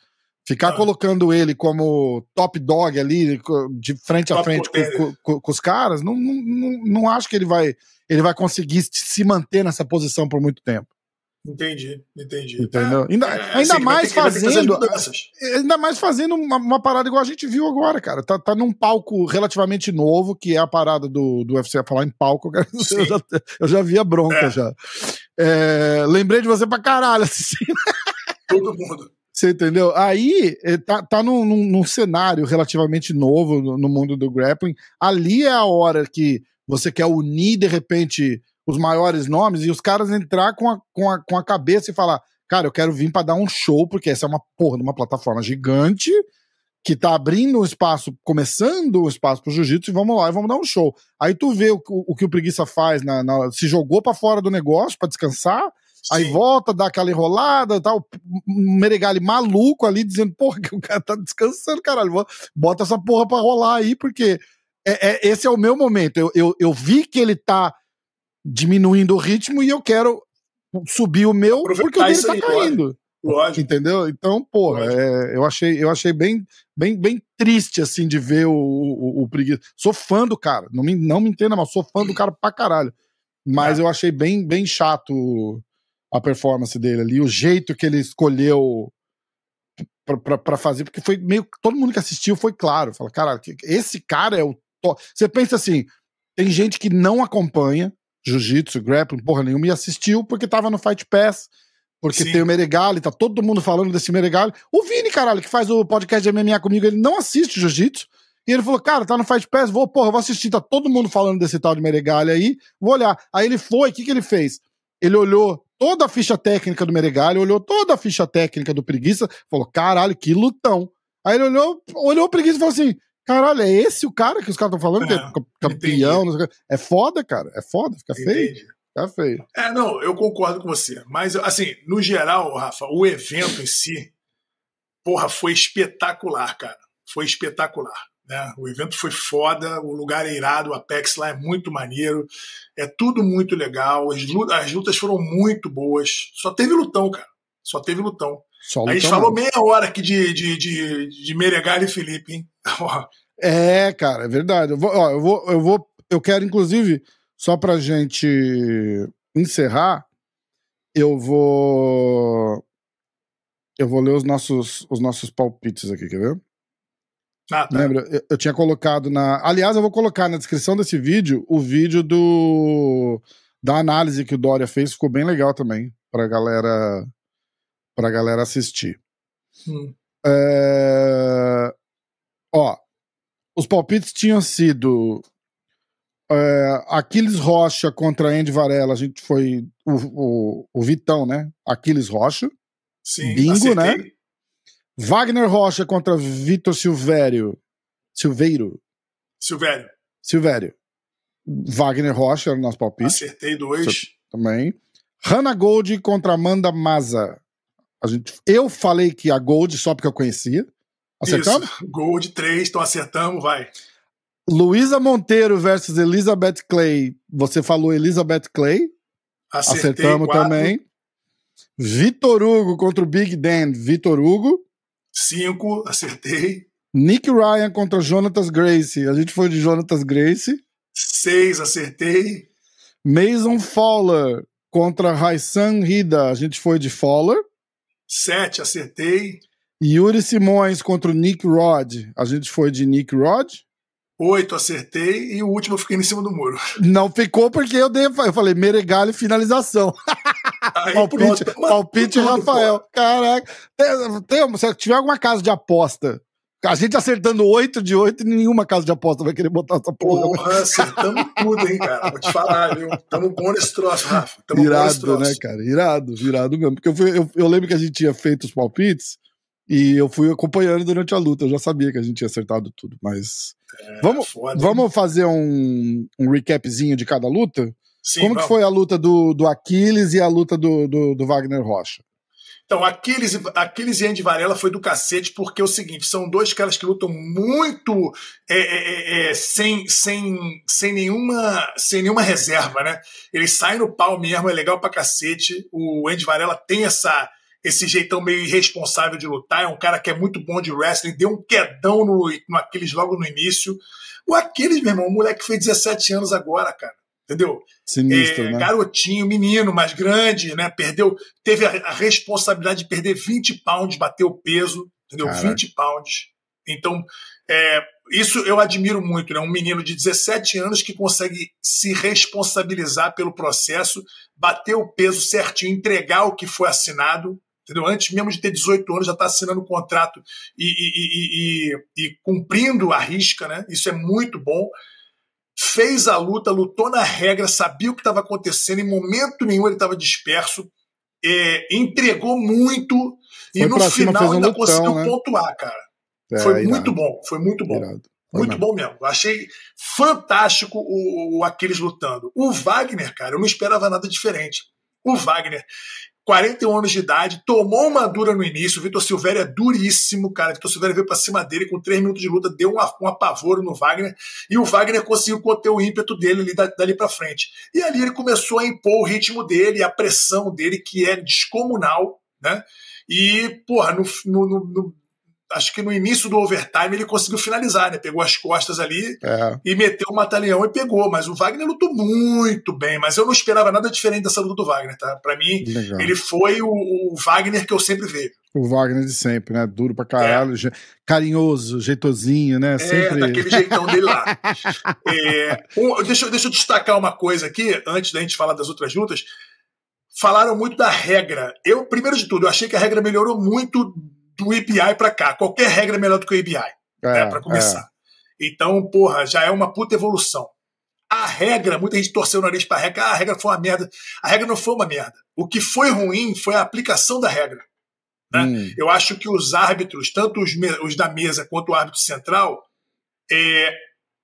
ficar ah. colocando ele como top dog ali, de frente a frente com, com, com, os caras, não, não, não, não acho que ele vai, ele vai conseguir se manter nessa posição por muito tempo. Entendi, entendi. Entendeu? É, ainda, é, ainda assim, mais fazendo. Ainda mais fazendo uma, uma, parada igual a gente viu agora, cara. Tá, tá num palco relativamente novo, que é a parada do, do UFC a falar em palco. Cara, eu, já, eu já vi a bronca é. já. É, lembrei de você pra caralho assistindo. Todo mundo. Você entendeu? Aí eh, tá, tá num, num, num cenário relativamente novo no, no, mundo do grappling. Ali é a hora que você quer unir, de repente, os maiores nomes e os caras entrar com a, com a, com a cabeça e falar: cara, eu quero vir para dar um show, porque essa é uma porra de uma plataforma gigante que tá abrindo um espaço, começando o um espaço pro jiu-jitsu, e vamos lá, e vamos dar um show. Aí tu vê o, o, o que o Preguiça faz, na, na se jogou para fora do negócio para descansar, Sim. aí volta, dá aquela enrolada tal, um Meregali maluco ali, dizendo, porra, que o cara tá descansando, caralho, bota essa porra pra rolar aí, porque é, é, esse é o meu momento. Eu, eu, eu vi que ele tá diminuindo o ritmo e eu quero subir o meu porque o dele tá aí, caindo. Lógico. Entendeu? Então, porra, é, eu achei, eu achei bem, bem, bem triste, assim, de ver o, o, o preguiça. Sou fã do cara, não me, não me entenda, mas sou fã do cara pra caralho. Mas é. eu achei bem, bem chato a performance dele ali, o jeito que ele escolheu para fazer, porque foi meio. Todo mundo que assistiu foi claro. Fala, cara, esse cara é o. Você pensa assim, tem gente que não acompanha jiu-jitsu, grappling, porra nenhuma, e assistiu porque tava no Fight Pass porque Sim. tem o Meregali, tá todo mundo falando desse Meregali. O Vini, caralho, que faz o podcast de MMA comigo, ele não assiste Jiu-Jitsu. E ele falou, cara, tá no Fight Pass, vou, porra, vou assistir, tá todo mundo falando desse tal de Meregali aí, vou olhar. Aí ele foi, o que que ele fez? Ele olhou toda a ficha técnica do Meregali, olhou toda a ficha técnica do Preguiça, falou, caralho, que lutão. Aí ele olhou, olhou o Preguiça e falou assim, caralho, é esse o cara que os caras estão falando, é, que é campeão, é foda, cara, é foda, fica feio. Entendi. Tá feio. É, não, eu concordo com você. Mas, assim, no geral, Rafa, o evento em si, porra, foi espetacular, cara. Foi espetacular. Né? O evento foi foda, o lugar é irado, o Apex lá é muito maneiro, é tudo muito legal, as lutas, as lutas foram muito boas. Só teve lutão, cara. Só teve lutão. Só a gente falou meia hora aqui de, de, de, de Meregali e Felipe, hein? é, cara, é verdade. Eu vou, ó, eu vou, eu vou, eu quero, inclusive só pra gente encerrar, eu vou. Eu vou ler os nossos, os nossos palpites aqui, quer ver? Ah, tá. Lembra? Eu, eu, tinha colocado na. Aliás, eu vou colocar na descrição desse vídeo o vídeo do da análise que o Dória fez, ficou bem legal também pra galera pra galera assistir. Hum. É... Ó, os palpites tinham sido é, Aquiles Rocha contra Andy Varela, a gente foi o, o, o Vitão, né? Aquiles Rocha. Sim, Bingo, né? acertei. né? Wagner Rocha contra Vitor Silvério. Silveiro. Silvério. Silvério. Wagner Rocha era o nosso palpite. Acertei dois. Também. Hannah Gold contra Amanda Maza. A gente, eu falei que a Gold só porque eu conhecia. Acertamos? Isso. Gold 3, então acertamos, vai. Luísa Monteiro versus Elizabeth Clay. Você falou Elizabeth Clay. Acertei, Acertamos quatro. também. Vitor Hugo contra o Big Dan. Vitor Hugo. Cinco, acertei. Nick Ryan contra Jonatas Gracie. A gente foi de Jonatas Gracie. Seis, acertei. Mason Fowler contra Raissan Rida. A gente foi de Fowler. Sete, acertei. Yuri Simões contra o Nick Rod. A gente foi de Nick Rod. Oito acertei e o último eu fiquei em cima do muro. Não ficou porque eu dei, eu falei Meregalho finalização. Aí, palpite, pronto, palpite Rafael. Caraca. Tem, tem, se tiver alguma casa de aposta, a gente acertando oito de oito, nenhuma casa de aposta vai querer botar essa porra. Porra, acertamos tudo, hein, cara. Vou te falar, viu? Tamo bom nesse troço, Rafa. Tamo irado, né, cara? Irado, irado mesmo. Porque eu, fui, eu, eu lembro que a gente tinha feito os palpites e eu fui acompanhando durante a luta. Eu já sabia que a gente tinha acertado tudo, mas. É, vamos, foda, vamos fazer um, um recapzinho de cada luta? Sim, Como que foi a luta do, do Aquiles e a luta do, do, do Wagner Rocha? Então, Aquiles, Aquiles e Andy Varela foi do cacete, porque é o seguinte: são dois caras que lutam muito é, é, é, é sem, sem, sem, nenhuma, sem nenhuma reserva, né? Eles saem no pau mesmo, é legal pra cacete. O Andy Varela tem essa esse jeitão meio irresponsável de lutar. É um cara que é muito bom de wrestling, deu um quedão no, no Aquiles logo no início. O Aquiles, meu irmão, o moleque fez 17 anos agora, cara. Entendeu? Sinistro, é, né? Garotinho, menino, mais grande, né? Perdeu, teve a, a responsabilidade de perder 20 pounds, bater o peso, entendeu? Caraca. 20 pounds. Então, é, isso eu admiro muito, né? Um menino de 17 anos que consegue se responsabilizar pelo processo, bater o peso certinho, entregar o que foi assinado, entendeu? Antes mesmo de ter 18 anos, já está assinando o contrato e, e, e, e, cumprindo a risca, né? Isso é muito bom. Fez a luta, lutou na regra, sabia o que estava acontecendo, em momento nenhum ele estava disperso, é, entregou muito foi e no final ainda lutão, conseguiu né? pontuar, cara. É, foi irado. muito bom, foi muito bom. Muito mesmo. bom mesmo. Achei fantástico o, o Aquiles lutando. O Wagner, cara, eu não esperava nada diferente. O Wagner, 41 anos de idade, tomou uma dura no início. O Vitor Silvério é duríssimo, cara. O Vitor Silvério veio pra cima dele com 3 minutos de luta, deu um, apavoro no Wagner. E o Wagner conseguiu conter o ímpeto dele ali, dali pra frente. E ali ele começou a impor o ritmo dele, a pressão dele, que é descomunal, né? E, porra, no, no, no, acho que no início do overtime ele conseguiu finalizar, né? Pegou as costas ali é. e meteu o matalhão e pegou. Mas o Wagner lutou muito bem, mas eu não esperava nada diferente dessa luta do Wagner, tá? Pra mim, Legal. ele foi o, o, Wagner que eu sempre vejo. O Wagner de sempre, né? Duro pra caralho, é. carinhoso, jeitosinho, né? É, sempre... É, daquele jeitão dele lá. é, um, deixa, deixa eu destacar uma coisa aqui, antes da gente falar das outras lutas. Falaram muito da regra. Eu, primeiro de tudo, eu achei que a regra melhorou muito do API para cá. Qualquer regra é melhor do que o API, é, né, para começar. É. Então, porra, já é uma puta evolução. A regra, muita gente torceu o nariz para a regra, ah, a regra foi uma merda. A regra não foi uma merda. O que foi ruim foi a aplicação da regra. Né? Hum. Eu acho que os árbitros, tanto os, os, da mesa quanto o árbitro central, é,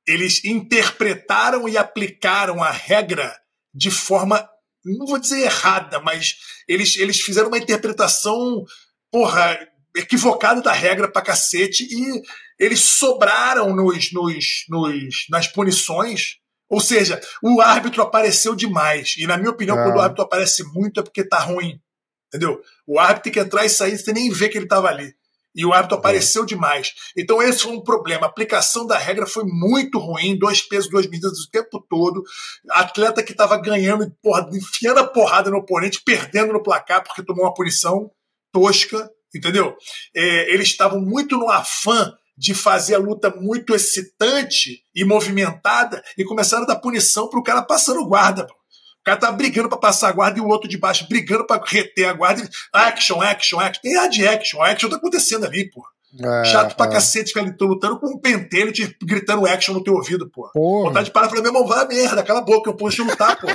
eles interpretaram e aplicaram a regra de forma, não vou dizer errada, mas eles, eles fizeram uma interpretação, porra, equivocado da regra pra cacete e eles sobraram nos, nos, nos, nas punições. Ou seja, o árbitro apareceu demais. E, na minha opinião, é. quando o árbitro aparece muito é porque tá ruim. Entendeu? O árbitro tem que entrar e sair sem nem ver que ele estava ali. E o árbitro é. apareceu demais. Então, esse foi um problema. A aplicação da regra foi muito ruim, dois pesos, duas medidas o tempo todo. Atleta que estava ganhando, porra, enfiando a porrada no oponente, perdendo no placar porque tomou uma punição tosca entendeu? É, eles estavam muito no afã de fazer a luta muito excitante e movimentada e começaram a dar punição para o cara passando guarda. O cara tá brigando para passar a guarda e o outro de baixo brigando para reter a guarda. Action, action, action. Tem a de action. Action tá acontecendo ali, porra. É, Chato pra é. cacete ficar lutando com um pentelho te gritando action no teu ouvido, pô. Vontade de parar e falar, meu irmão, vai a merda, cala a boca, eu puxo lutar, pô.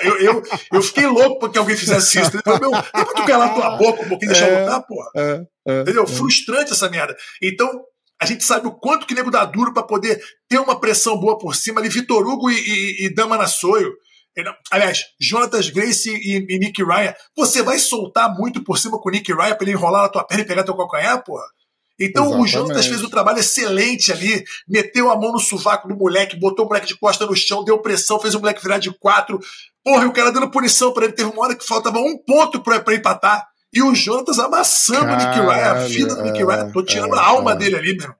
Eu, eu, eu fiquei louco porque alguém fizesse isso. Entendeu? Meu, dá pra tu calar tua boca um pouquinho e deixar é, lutar, porra. É, é, entendeu? É. Frustrante essa merda. Então, a gente sabe o quanto que nego dá duro para poder ter uma pressão boa por cima ali. Vitor Hugo e, e, e Dama Nassoio. Aliás, Jonatas Grace e, e Nick Ryan. Você vai soltar muito por cima com o Nick Ryan pra ele enrolar na tua perna e pegar teu calcanhar, porra? Então Exatamente. o Jonas fez um trabalho excelente ali, meteu a mão no sovaco do moleque, botou o moleque de costa no chão, deu pressão, fez o moleque virar de quatro. Porra, e o cara dando punição para ele. Teve uma hora que faltava um ponto pra, pra empatar. E o Jonas amassando Caralho, o Nick Ryan, a vida do Nick Ryan. Tô tirando é, a alma é. dele ali, meu.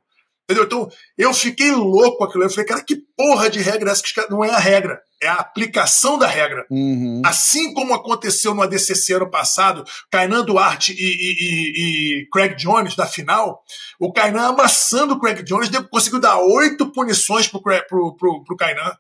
Entendeu? Então, eu fiquei louco com aquilo. Eu falei, cara, que porra de regra é essa? Que não é a regra, é a aplicação da regra. Uhum. Assim como aconteceu no ADCC ano passado, Kainan Duarte e, e, e, e Craig Jones na final, o Kainan amassando o Craig Jones conseguiu dar oito punições pro, pro, pro, pro Kainan.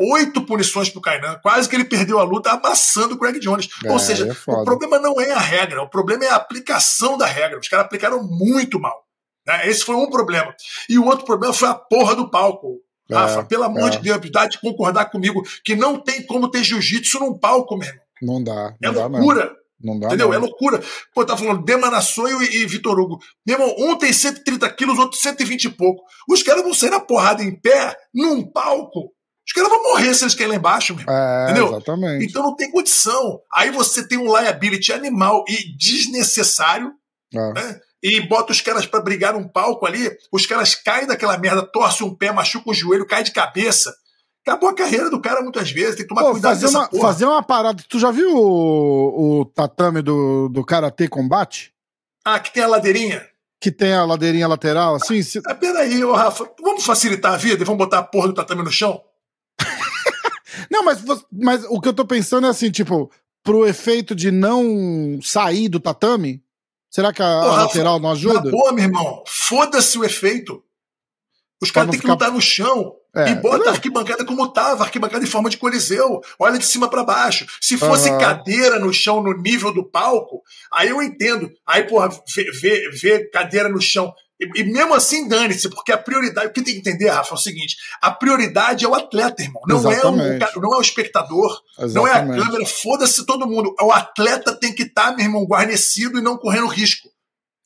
Oito punições pro Kainan. Quase que ele perdeu a luta amassando o Craig Jones. É, Ou seja, é o problema não é a regra, o problema é a aplicação da regra. Os caras aplicaram muito mal. Né? Esse foi um problema. E o outro problema foi a porra do palco. É, Rafa, pelo amor é. de Deus, dá de concordar comigo que não tem como ter jiu-jitsu num palco, mesmo. Não dá. Não é dá loucura. Não. Não dá, Entendeu? Não. É loucura. Pô, tá falando Demana Sonho e, e Vitor Hugo. Meu irmão, um tem 130 quilos, outro 120 e pouco. Os caras vão sair na porrada em pé, num palco. Os caras vão morrer se eles querem lá embaixo, meu. É, Entendeu? Exatamente. Então não tem condição. Aí você tem um liability animal e desnecessário. É. Né? E bota os caras para brigar num palco ali, os caras caem daquela merda, torcem um pé, machucam o joelho, cai de cabeça. Acabou a carreira do cara muitas vezes, tem que tomar Pô, cuidado fazer uma, porra. Fazer uma parada. Tu já viu o, o tatame do, do Karatê Combate? Ah, que tem a ladeirinha? Que tem a ladeirinha lateral, assim? Se... Ah, peraí, ô Rafa, vamos facilitar a vida e vamos botar a porra do tatame no chão? não, mas, mas o que eu tô pensando é assim, tipo, pro efeito de não sair do tatame, Será que a, a lateral não ajuda? Boa, meu irmão. Foda-se o efeito. Os caras têm que ficar... lutar no chão. É, e bota não. a arquibancada como estava, arquibancada em forma de coliseu. Olha de cima para baixo. Se fosse uhum. cadeira no chão, no nível do palco, aí eu entendo. Aí, porra, ver cadeira no chão. E, e mesmo assim, dane-se, porque a prioridade. O que tem que entender, Rafa, é o seguinte: a prioridade é o atleta, irmão. Não, é o, não é o espectador, Exatamente. não é a câmera. Foda-se todo mundo. O atleta tem que estar, tá, meu irmão, guarnecido e não correndo risco.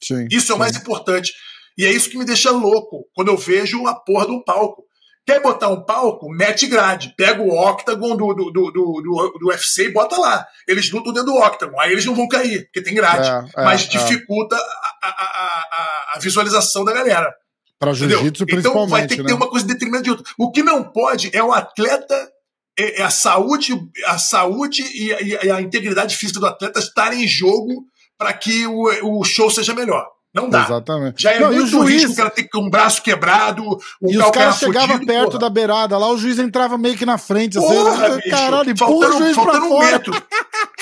Sim, isso é o mais importante. E é isso que me deixa louco quando eu vejo a porra de um palco. Quer botar um palco? Mete grade. Pega o octagon do, do, do, do, do UFC e bota lá. Eles lutam dentro do octagon. Aí eles não vão cair, porque tem grade. É, é, Mas é. dificulta a, a, a, a, visualização da galera. Para jiu-jitsu, principalmente. Então vai ter que né? ter uma coisa de detrimento de outra. O que não pode é o atleta é, é a saúde, a saúde e a, e a, integridade física do atleta estarem em jogo para que o, o show seja melhor. Não dá. Exatamente. Já é não, muito juiz... risco o cara ter um braço quebrado, um E os caras chegavam perto porra. da beirada lá, o juiz entrava meio que na frente. Assim, porra, assim, bicho, caralho, faltando, juiz faltando um fora. metro.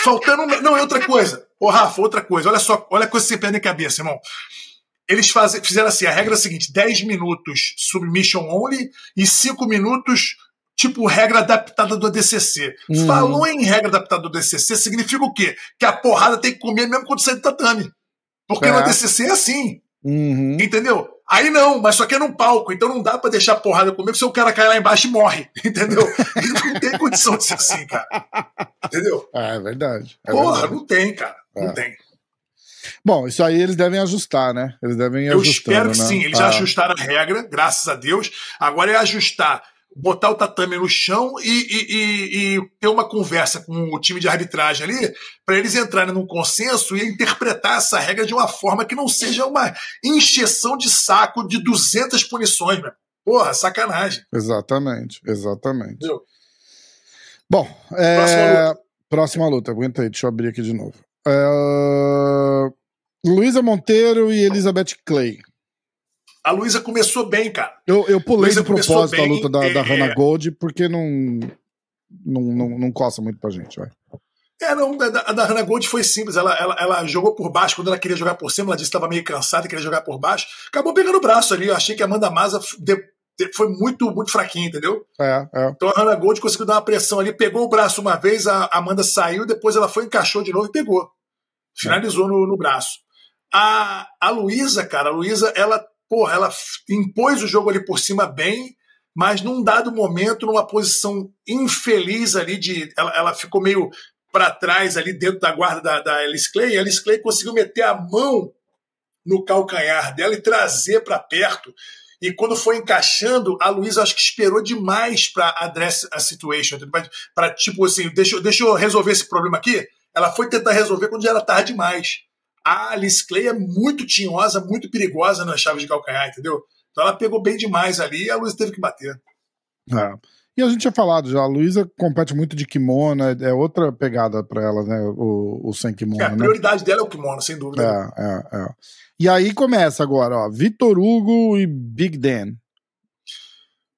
faltando um metro. Não, é outra coisa. Ô, Rafa, outra coisa. Olha só, olha a coisa que você perde em cabeça, irmão. Eles fazem, fizeram assim, a regra é a seguinte, 10 minutos submission only e 5 minutos tipo regra adaptada do ADCC. Hum. Falou em regra adaptada do ADCC, significa o quê? Que a porrada tem que comer mesmo quando sai do tatame. Porque é. no ADCC é assim. Uhum. Entendeu? Aí não, mas só que é num palco, então não dá para deixar a porrada comer, porque o cara cai lá embaixo e morre. Entendeu? não tem condição de ser assim, cara. Entendeu? É, é verdade. É Porra, verdade. não tem, cara. Não é. tem. Bom, isso aí eles devem ajustar, né? Eles devem Eu espero que né? sim. Eles ah. já ajustaram a regra, graças a Deus. Agora é ajustar botar o tatame no chão e, e, e, e, ter uma conversa com o time de arbitragem ali, para eles entrarem num consenso e interpretar essa regra de uma forma que não seja uma encheção de saco de 200 punições, meu. Porra, sacanagem. Exatamente, exatamente. Entendeu? Bom, é... próxima, luta. próxima luta. Aguenta aí, deixa eu abrir aqui de novo. É... Luísa Monteiro e Elizabeth Clay. A Luísa começou bem, cara. Eu, eu pulei de propósito bem, a luta da, é... da Hannah Gold, porque não, não, não, não coça muito pra gente, vai. É, não, a da Hannah Gold foi simples. Ela, ela, ela jogou por baixo quando ela queria jogar por cima. Ela disse que estava meio cansada e queria jogar por baixo. Acabou pegando o braço ali. Eu achei que a Amanda Maza foi muito, muito fraquinha, entendeu? É, é. Então a Hannah Gold conseguiu dar uma pressão ali, pegou o braço uma vez, a Amanda saiu, depois ela foi, encaixou de novo e pegou. Finalizou é. no, no braço. A, a Luísa, cara, a Luísa, ela porra, ela impôs o jogo ali por cima bem, mas num dado momento, numa posição infeliz ali, de ela, ela ficou meio para trás ali dentro da guarda da, da Alice Clay, e a Alice Clay conseguiu meter a mão no calcanhar dela e trazer para perto. E quando foi encaixando, a Luísa acho que esperou demais para address a situation, para tipo assim, deixa, deixa eu resolver esse problema aqui. Ela foi tentar resolver quando já era tarde demais a Alice Clay é muito tinhosa, muito perigosa na chave de calcanhar, entendeu? Então ela pegou bem demais ali e a Luísa teve que bater. É. E a gente tinha falado já, a Luísa compete muito de kimono, é, é outra pegada para ela, né? O, o sem kimono. É, a né? prioridade dela é o kimono, sem dúvida. É, é, é. E aí começa agora, ó, Vitor Hugo e Big Dan.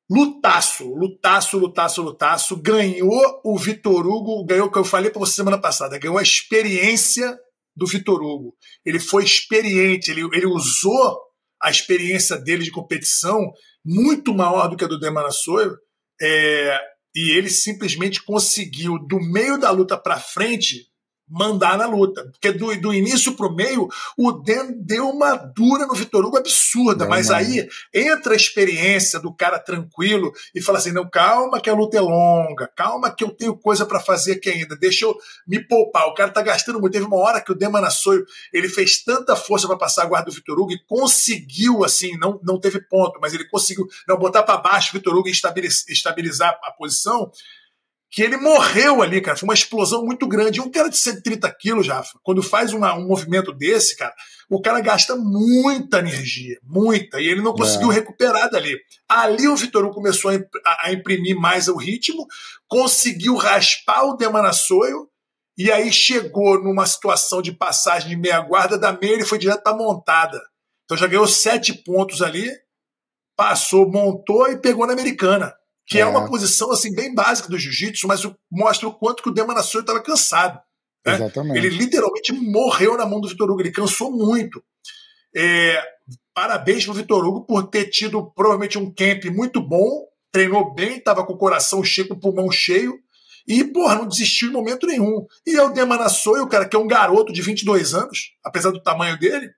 Lutaço, lutaço, lutaço, lutaço. Ganhou o Vitor Hugo, ganhou o que eu falei para você semana passada, ganhou a experiência do Vitor Hugo. Ele foi experiente, ele, ele usou a experiência dele de competição muito maior do que a do Demanasoio, é, e ele simplesmente conseguiu, do meio da luta para frente, mandar na luta. Porque do, do início pro meio, o Den deu uma dura no Vitor Hugo absurda. Não, mas aí entra a experiência do cara tranquilo e fala assim: não, calma que a luta é longa, calma que eu tenho coisa para fazer aqui ainda, deixa eu me poupar. O cara tá gastando muito. Teve uma hora que o Demanassoio ele fez tanta força para passar a guarda do Vitor Hugo e conseguiu, assim, não, não teve ponto, mas ele conseguiu não botar para baixo o Vitor Hugo e estabilizar, estabilizar a posição que ele morreu ali, cara. Foi uma explosão muito grande. Um cara de 130 quilos, Rafa, quando faz uma, um movimento desse, cara, o cara gasta muita energia, muita, e ele não conseguiu é. recuperar dali. Ali o Vitor Hugo começou a, imprimir mais o ritmo, conseguiu raspar o Demanassoio, e aí chegou numa situação de passagem de meia guarda, da meia ele foi direto para montada. Então já ganhou sete pontos ali, passou, montou e pegou na americana que é. é, uma posição assim bem básica do jiu-jitsu, mas mostra o quanto que o Demanassou estava cansado. Né? Exatamente. Ele literalmente morreu na mão do Vitor Hugo, ele cansou muito. É, parabéns para o Vitor Hugo por ter tido provavelmente um camp muito bom treinou bem, tava com o coração cheio, com o pulmão cheio, e, porra, não desistiu em momento nenhum. E é o Demanassoi, o cara que é um garoto de 22 anos, apesar do tamanho dele,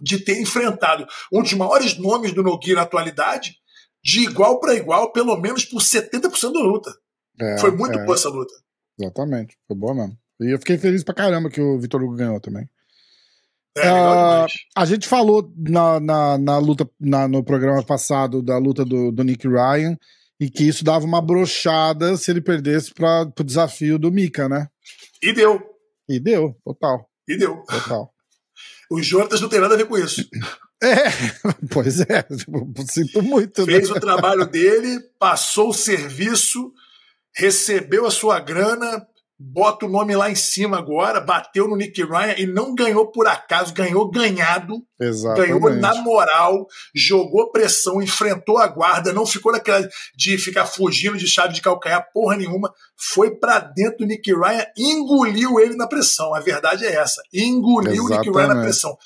de ter enfrentado um dos maiores nomes do Nogueira na atualidade, de igual para igual, pelo menos por 70% da luta. É, Foi muito é. boa essa luta. Exatamente, foi boa mesmo. E eu fiquei feliz pra caramba que o Vitor Hugo ganhou também. É, uh, a gente falou na, na, na luta, na, no programa passado da luta do, do Nick Ryan e que isso dava uma brochada se ele perdesse para o desafio do Mika, né? E deu. E deu, total. E deu. Total. Os Jonatas não tem nada a ver com isso. É, pois é, sinto muito. Né? Fez né? o trabalho dele, passou o serviço, recebeu a sua grana, bota o nome lá em cima agora, bateu no Nick Ryan e não ganhou por acaso, ganhou ganhado, Exatamente. ganhou na moral, jogou pressão, enfrentou a guarda, não ficou naquela de ficar fugindo de chave de calcanhar porra nenhuma, foi para dentro do Nick Ryan, engoliu ele na pressão. A verdade é essa, engoliu Exatamente. o Nick Ryan na pressão.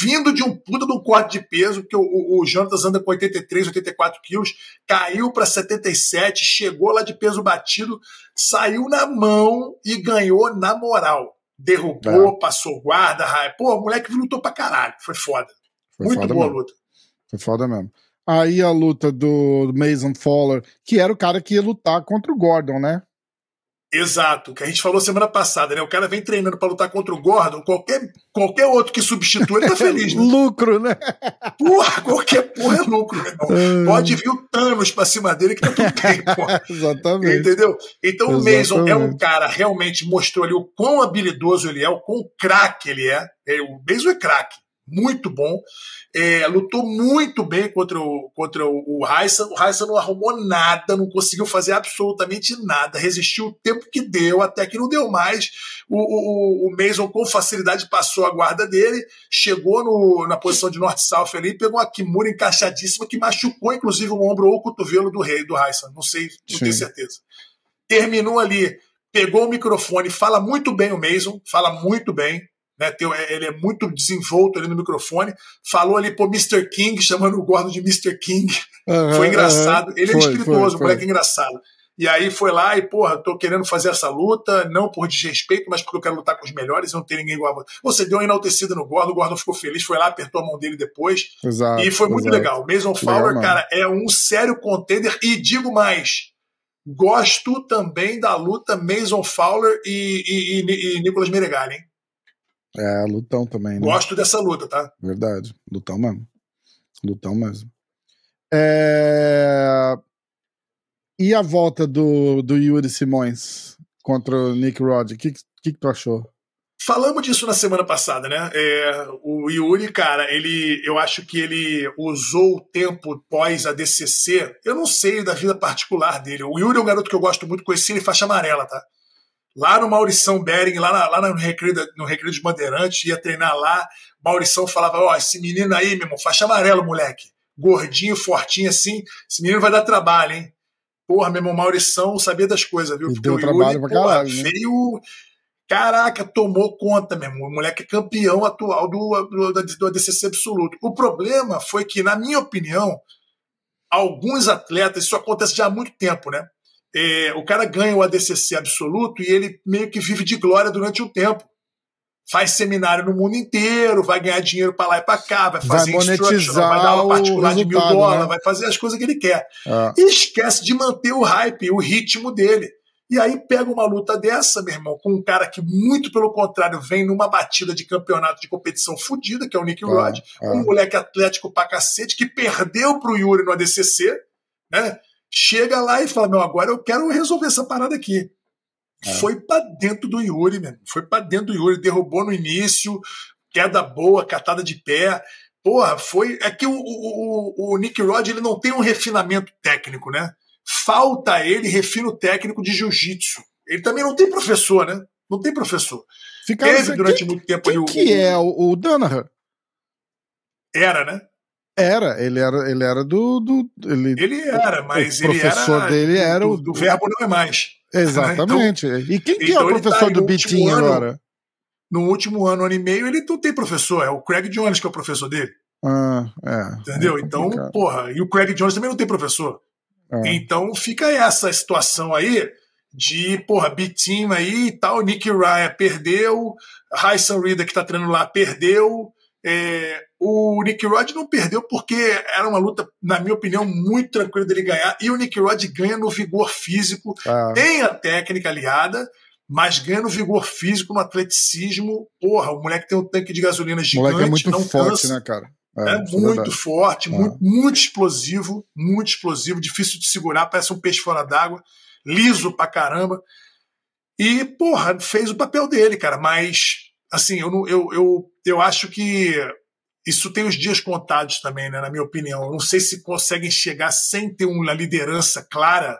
Vindo de um puta de um corte de peso, porque o, o, o Jonas anda com 83, 84 quilos, caiu para 77, chegou lá de peso batido, saiu na mão e ganhou na moral. Derrubou, é. passou guarda, raio. Pô, o moleque lutou pra caralho. Foi foda. Foi Muito foda boa mesmo. a luta. Foi foda mesmo. Aí a luta do Mason Fowler, que era o cara que ia lutar contra o Gordon, né? Exato, que a gente falou semana passada, né? O cara vem treinando para lutar contra o Gordon, qualquer, qualquer outro que substitua, ele tá feliz. Né? lucro, né? Porra, qualquer porra é lucro, meu irmão. Pode vir o Thanos pra cima dele que tá tudo bem, porra. Exatamente. Entendeu? Então Exatamente. o Mason é um cara, realmente mostrou ali o quão habilidoso ele é, o quão craque ele é. é o Mason é craque muito bom. É, lutou muito bem contra o, contra o, Raissa. O Raissa não arrumou nada, não conseguiu fazer absolutamente nada. Resistiu o tempo que deu, até que não deu mais. O, o, o Mason, com facilidade, passou a guarda dele, chegou no, na posição de norte-south ali pegou uma Kimura encaixadíssima que machucou, inclusive, o ombro ou o cotovelo do rei, do Raissa. Não sei, não Sim. tenho certeza. Terminou ali, pegou o microfone, fala muito bem o Mason, fala muito bem né, ele é muito desenvolto ali no microfone. Falou ali, pô, Mr. King, chamando o Gordon de Mr. King. Uhum, foi engraçado. Uhum. Ele é espirituoso, o moleque é engraçado. E aí foi lá e, porra, tô querendo fazer essa luta, não por desrespeito, mas porque eu quero lutar com os melhores e não ter ninguém igual a você. Você deu uma enaltecida no Gordon, o Gordon ficou feliz, foi lá, apertou a mão dele depois. Exato, e foi muito exato. legal. Mason Fowler, cara, é um sério contender. E digo mais, gosto também da luta Mason Fowler e, e, e, e Nicolas Meregali, hein? É, lutão também, né? Gosto dessa luta, tá? Verdade, lutão mesmo. Lutão mesmo. É... E a volta do, do Yuri Simões contra o Nick Rod? O que, que, que tu achou? Falamos disso na semana passada, né? É, o Yuri, cara, ele, eu acho que ele usou o tempo pós a DCC. Eu não sei da vida particular dele. O Yuri é um garoto que eu gosto muito, conheci ele faixa amarela, tá? Lá no Maurição Bering, lá, na, lá no, recreio, no Recreio dos Bandeirantes, ia treinar lá. Maurição falava: Ó, oh, esse menino aí, meu irmão, faixa amarelo, moleque. Gordinho, fortinho assim, esse menino vai dar trabalho, hein? Porra, meu irmão, Maurição sabia das coisas, viu? Porque deu o trabalho Yuri, pra caralho, né? veio. Caraca, tomou conta mesmo. O moleque é campeão atual do, do, do ADCC absoluto. O problema foi que, na minha opinião, alguns atletas, isso acontece já há muito tempo, né? É, o cara ganha o ADCC absoluto e ele meio que vive de glória durante um tempo. Faz seminário no mundo inteiro, vai ganhar dinheiro para lá e para cá, vai fazer vai monetizar vai dar aula particular de mil dólares, né? vai fazer as coisas que ele quer. Ah. E esquece de manter o hype, o ritmo dele. E aí pega uma luta dessa, meu irmão, com um cara que, muito pelo contrário, vem numa batida de campeonato de competição fodida, que é o Nick Rod, ah. um moleque atlético pra cacete, que perdeu pro Yuri no ADCC, né? Chega lá e fala: Meu, agora eu quero resolver essa parada aqui. É. Foi para dentro do Yuri, mesmo. Foi para dentro do Yuri, derrubou no início, queda boa, catada de pé. Porra, foi. É que o, o, o Nick Rod ele não tem um refinamento técnico, né? Falta a ele refino técnico de jiu-jitsu. Ele também não tem professor, né? Não tem professor. Fica Teve durante muito tempo quem o. que é o, o Danaher? Era, né? Era, ele era, ele era do. do ele, ele era, mas o professor era, dele era o. Do, do verbo não é mais. Exatamente. Então, e quem que então é o então professor tá do Bitinho agora? No último ano, ano e meio, ele não tem professor, é o Craig Jones que é o professor dele. Ah, é. Entendeu? É então, porra, e o Craig Jones também não tem professor. É. Então fica essa situação aí de, porra, B-Team aí e tal, Nick Ryan perdeu, Hyson Reader que tá treinando lá perdeu, é, o Nick Rod não perdeu porque era uma luta, na minha opinião, muito tranquila dele ganhar. E o Nick Rod ganha no vigor físico, ah. tem a técnica aliada, mas ganha no vigor físico, no atleticismo. Porra, o moleque tem um tanque de gasolina gigante. O moleque é muito não forte, cansa. né, cara? É, é muito forte, é. muito, muito explosivo, muito explosivo, difícil de segurar, parece um peixe fora d'água, liso pra caramba. E, porra, fez o papel dele, cara, mas assim, eu, eu, eu, eu acho que isso tem os dias contados também, né, na minha opinião. Eu não sei se conseguem chegar sem ter uma liderança clara,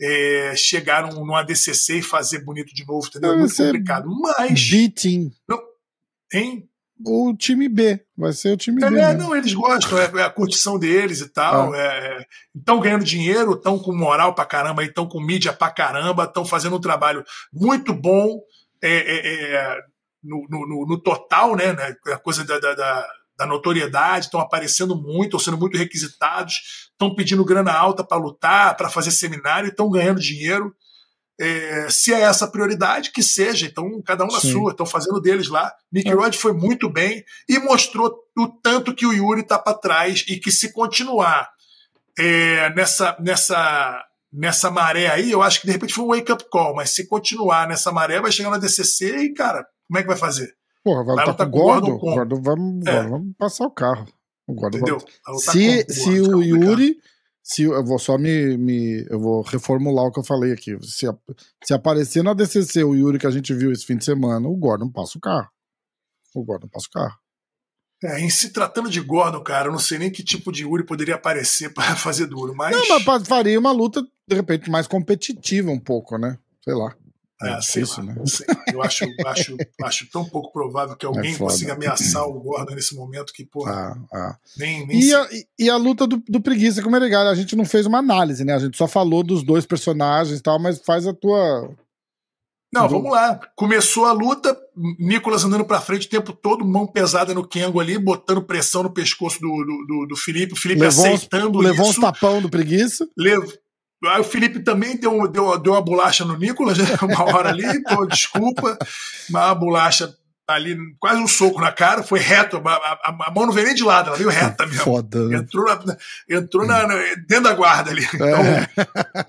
é, chegar num, num ADCC e fazer bonito de novo, entendeu? É muito complicado. Mas. B-Team. Hein? O time B, vai ser o time é, B. É, não, eles gostam, é, é, a curtição deles e tal. Estão ah. É, ganhando dinheiro, estão com moral pra caramba, estão com mídia pra caramba, estão fazendo um trabalho muito bom. É, é no, no, no, total, né, né, a coisa da, da, da notoriedade, estão aparecendo muito, estão sendo muito requisitados, estão pedindo grana alta para lutar, para fazer seminário, estão ganhando dinheiro. É, se é essa a prioridade, que seja, então cada um na Sim. sua, estão fazendo deles lá. Nick é. Rod foi muito bem e mostrou o tanto que o Yuri está para trás e que se continuar é, nessa, nessa, nessa maré aí, eu acho que de repente foi um wake-up call, mas se continuar nessa maré, vai chegar na DCC e, cara, como é que vai fazer? Porra, vai lutar com o Gordon. O Gordon vamos, é. vamos passar o carro. O Gordon Entendeu? Vai... Se, se o Yuri. Se, eu vou só me, me. Eu vou reformular o que eu falei aqui. Se, se aparecer na DCC o Yuri que a gente viu esse fim de semana, o Gordon passa o carro. O Gordon passa o carro. É, em se tratando de Gordon, cara, eu não sei nem que tipo de Yuri poderia aparecer para fazer duro, mas. Não, mas faria uma luta, de repente, mais competitiva um pouco, né? Sei lá. É, é difícil, lá, né? Eu acho, acho, acho tão pouco provável que é alguém é consiga ameaçar o Gordon nesse momento que, porra. Ah, ah. Nem, nem e, a, e, a, luta do, do Preguiça com o Menegal, a gente não fez uma análise, né? A gente só falou dos dois personagens e tal, mas faz a tua. Não, vamos lá. Começou a luta, Nicolas andando pra frente o tempo todo, mão pesada no Kengo ali, botando pressão no pescoço do, do, do, do Felipe, o Felipe levou aceitando uns, Levou uns tapão do preguiça. Levou Aí o Felipe também deu, deu, deu uma bolacha no Nicolas, né? uma hora ali, pô, desculpa, uma bolacha ali, quase um soco na cara, foi reto, a, a, a mão não veio nem de lado, ela veio reta mesmo. Foda, né? Entrou, na, entrou na, dentro da guarda ali. Então, é.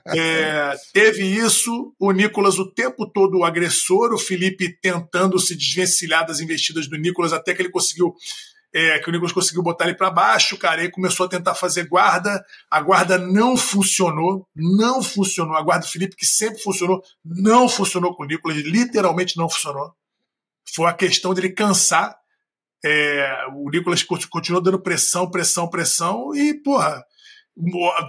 É, teve isso, o Nicolas o tempo todo o agressor, o Felipe tentando se desvencilhar das investidas do Nicolas até que ele conseguiu é, que o Nicolas conseguiu botar ele para baixo, cara, e começou a tentar fazer guarda. A guarda não funcionou, não funcionou. A guarda do Felipe, que sempre funcionou, não funcionou com o Nicolas, literalmente não funcionou. Foi a questão dele cansar. É, o Nicolas continuou dando pressão, pressão, pressão, e, porra,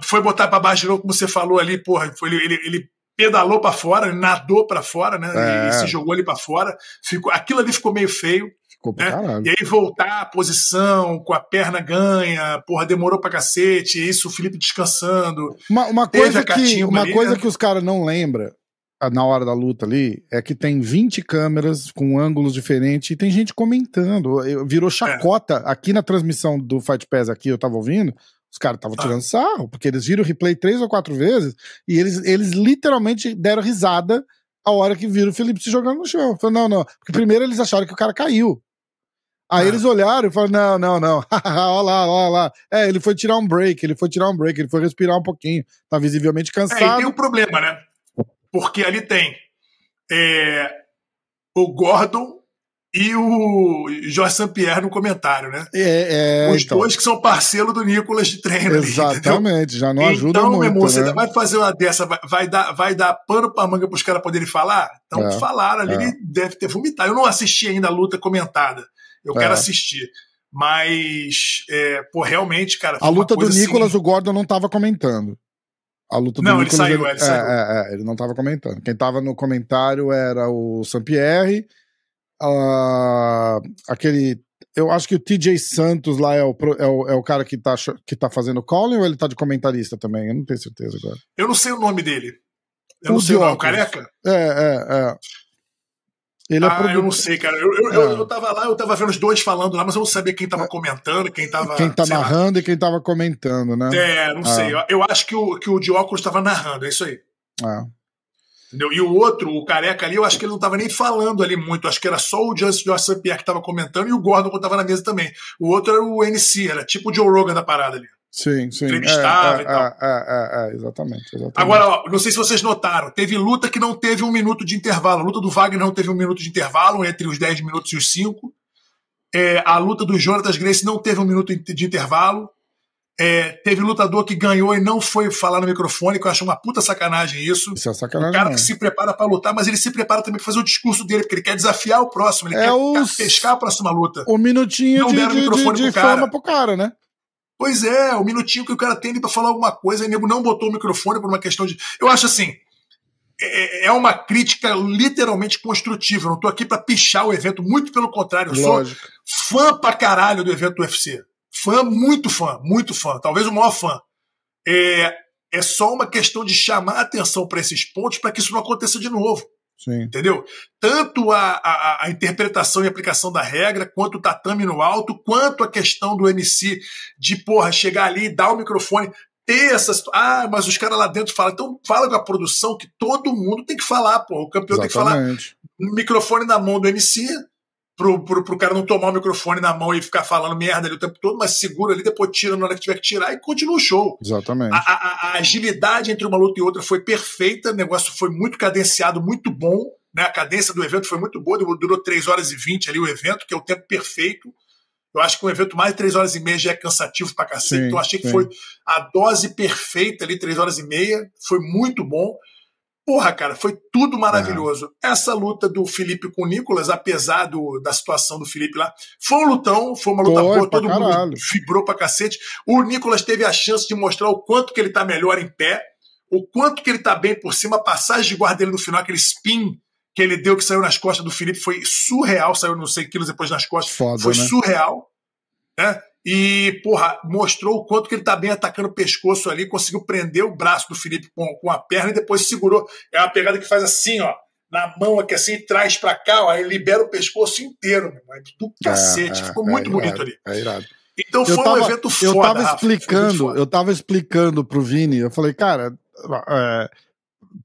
foi botar para baixo de novo, como você falou ali, porra, foi, ele, ele, pedalou para fora, nadou para fora, né? É. E, e, se jogou ali para fora. Ficou, aquilo ali ficou meio feio. Ficou pra né? E aí voltar a posição, com a perna ganha, porra, demorou pra cacete, isso o Felipe descansando. Uma, uma coisa, que, uma ali, coisa né? que os caras não lembram ah, na hora da luta ali é que tem 20 câmeras com ângulos diferentes e tem gente comentando. Virou chacota. É. Aqui na transmissão do Fight Pass aqui, eu tava ouvindo, os caras estavam ah. tirando sarro, porque eles viram o replay três ou quatro vezes e eles, eles literalmente deram risada a hora que viram o Felipe se jogando no chão. Falei, não, não. Porque primeiro eles acharam que o cara caiu. Aí ah. eles olharam e falaram: não, não, não. olha lá, olha lá. É, ele foi tirar um break, ele foi tirar um break, ele foi respirar um pouquinho. Tá visivelmente cansado. É, e tem um problema, né? Porque ali tem é, o Gordon e o Jorge Saint-Pierre no comentário, né? É, é, Os então. dois que são parceiros do Nicolas de treino Exatamente, ali, já não ajuda então, muito. Então, meu irmão, né? você vai fazer uma dessa, vai, vai, dar, vai dar pano pra manga pros caras poderem falar? Então, é, falaram ali, é. ele deve ter vomitado. Eu não assisti ainda a luta comentada. Eu é. quero assistir. Mas, é, pô, realmente, cara. A luta do Nicolas, assim... o Gordon não tava comentando. A luta do não, Nicolas, ele saiu, ele, ele saiu. É, é, é, ele não tava comentando. Quem tava no comentário era o Sampierre, uh, aquele. Eu acho que o TJ Santos lá é o, é o, é o cara que tá, que tá fazendo calling ou ele tá de comentarista também? Eu não tenho certeza agora. Eu não sei o nome dele. Eu o não sei o nome, careca? É, é, é. Ele é ah, produtor. eu não sei, cara. Eu, eu, é. eu, eu, tava lá, eu tava vendo os dois falando lá, mas eu não sabia quem tava é. comentando, quem tava. Quem tá narrando lá. e quem tava comentando, né? É, não ah. sei. Eu, eu, acho que o, que o de óculos tava narrando, é isso aí. Ah. Entendeu? E o outro, o careca ali, eu acho que ele não tava nem falando ali muito. Acho que era só o Justin Josh Pierre que tava comentando e o Gordon que tava na mesa também. O outro era o NC, era tipo o Joe Rogan da parada ali. Sim, sim. Entrevistava é, e tal. É, é, é, exatamente, exatamente. Agora, ó, não sei se vocês notaram, teve luta que não teve um minuto de intervalo. A luta do Wagner não teve um minuto de intervalo, entre os 10 minutos e os 5. É, a luta do Jonatas Grace não teve um minuto de intervalo. É, teve lutador que ganhou e não foi falar no microfone, que eu acho uma puta sacanagem isso. Isso é sacanagem. O cara que se prepara para lutar, mas ele se prepara também para fazer o discurso dele, porque ele quer desafiar o próximo, ele é quer os... pescar a próxima luta. O minutinho não de, deram de, microfone de, de pro cara. fama pro cara, né? Pois é, o minutinho que o cara tem para falar alguma coisa, e o nego não botou o microfone por uma questão de. Eu acho assim. É, é uma crítica literalmente construtiva. Eu não tô aqui para pichar o evento, muito pelo contrário. Eu Lógico. sou fã pra caralho do evento do UFC. Fã, muito fã, muito fã. Talvez o maior fã. É, é só uma questão de chamar atenção para esses pontos para que isso não aconteça de novo. Sim. Entendeu? Tanto a, a, a, interpretação e aplicação da regra, quanto o tatame no alto, quanto a questão do MC de, porra, chegar ali dar o microfone, ter essa Ah, mas os caras lá dentro falam. Então fala com a produção que todo mundo tem que falar, porra. O campeão Exatamente. tem que falar. O microfone na mão do MC, pro, pro, pro cara não tomar o microfone na mão e ficar falando merda ali o tempo todo, mas segura ali, depois tira na hora que tiver que tirar e continua o show. Exatamente. A, a, a agilidade entre uma luta e outra foi perfeita, o negócio foi muito cadenciado, muito bom. Né? A cadência do evento foi muito boa, durou 3 horas e 20 ali o evento, que é o tempo perfeito. Eu acho que um evento mais de 3 horas e meia já é cansativo pra cacete. Sim, então eu achei que sim. foi a dose perfeita ali, 3 horas e meia. Foi muito bom. Porra, cara, foi tudo maravilhoso. É. Essa luta do Felipe com o Nicolas, apesar do, da situação do Felipe lá, foi um lutão, foi uma luta boa, todo caralho. mundo vibrou pra cacete. O Nicolas teve a chance de mostrar o quanto que ele tá melhor em pé, o quanto que ele tá bem por cima, a passagem de guarda dele no final, aquele spin que ele deu que saiu nas costas do Felipe foi surreal, saiu não sei quilos depois nas costas, Foda, foi né? surreal. Né? E, porra, mostrou o quanto que ele tá bem atacando o pescoço ali, conseguiu prender o braço do Felipe com, com a perna e depois segurou. É uma pegada que faz assim, ó, na mão aqui assim, traz para cá, ó, aí libera o pescoço inteiro, meu irmão. Do é, cacete, é, ficou é, muito é bonito ali. É irado. Então foi tava, um evento foda. Eu tava explicando, eu tava explicando pro Vini, eu falei, cara, é,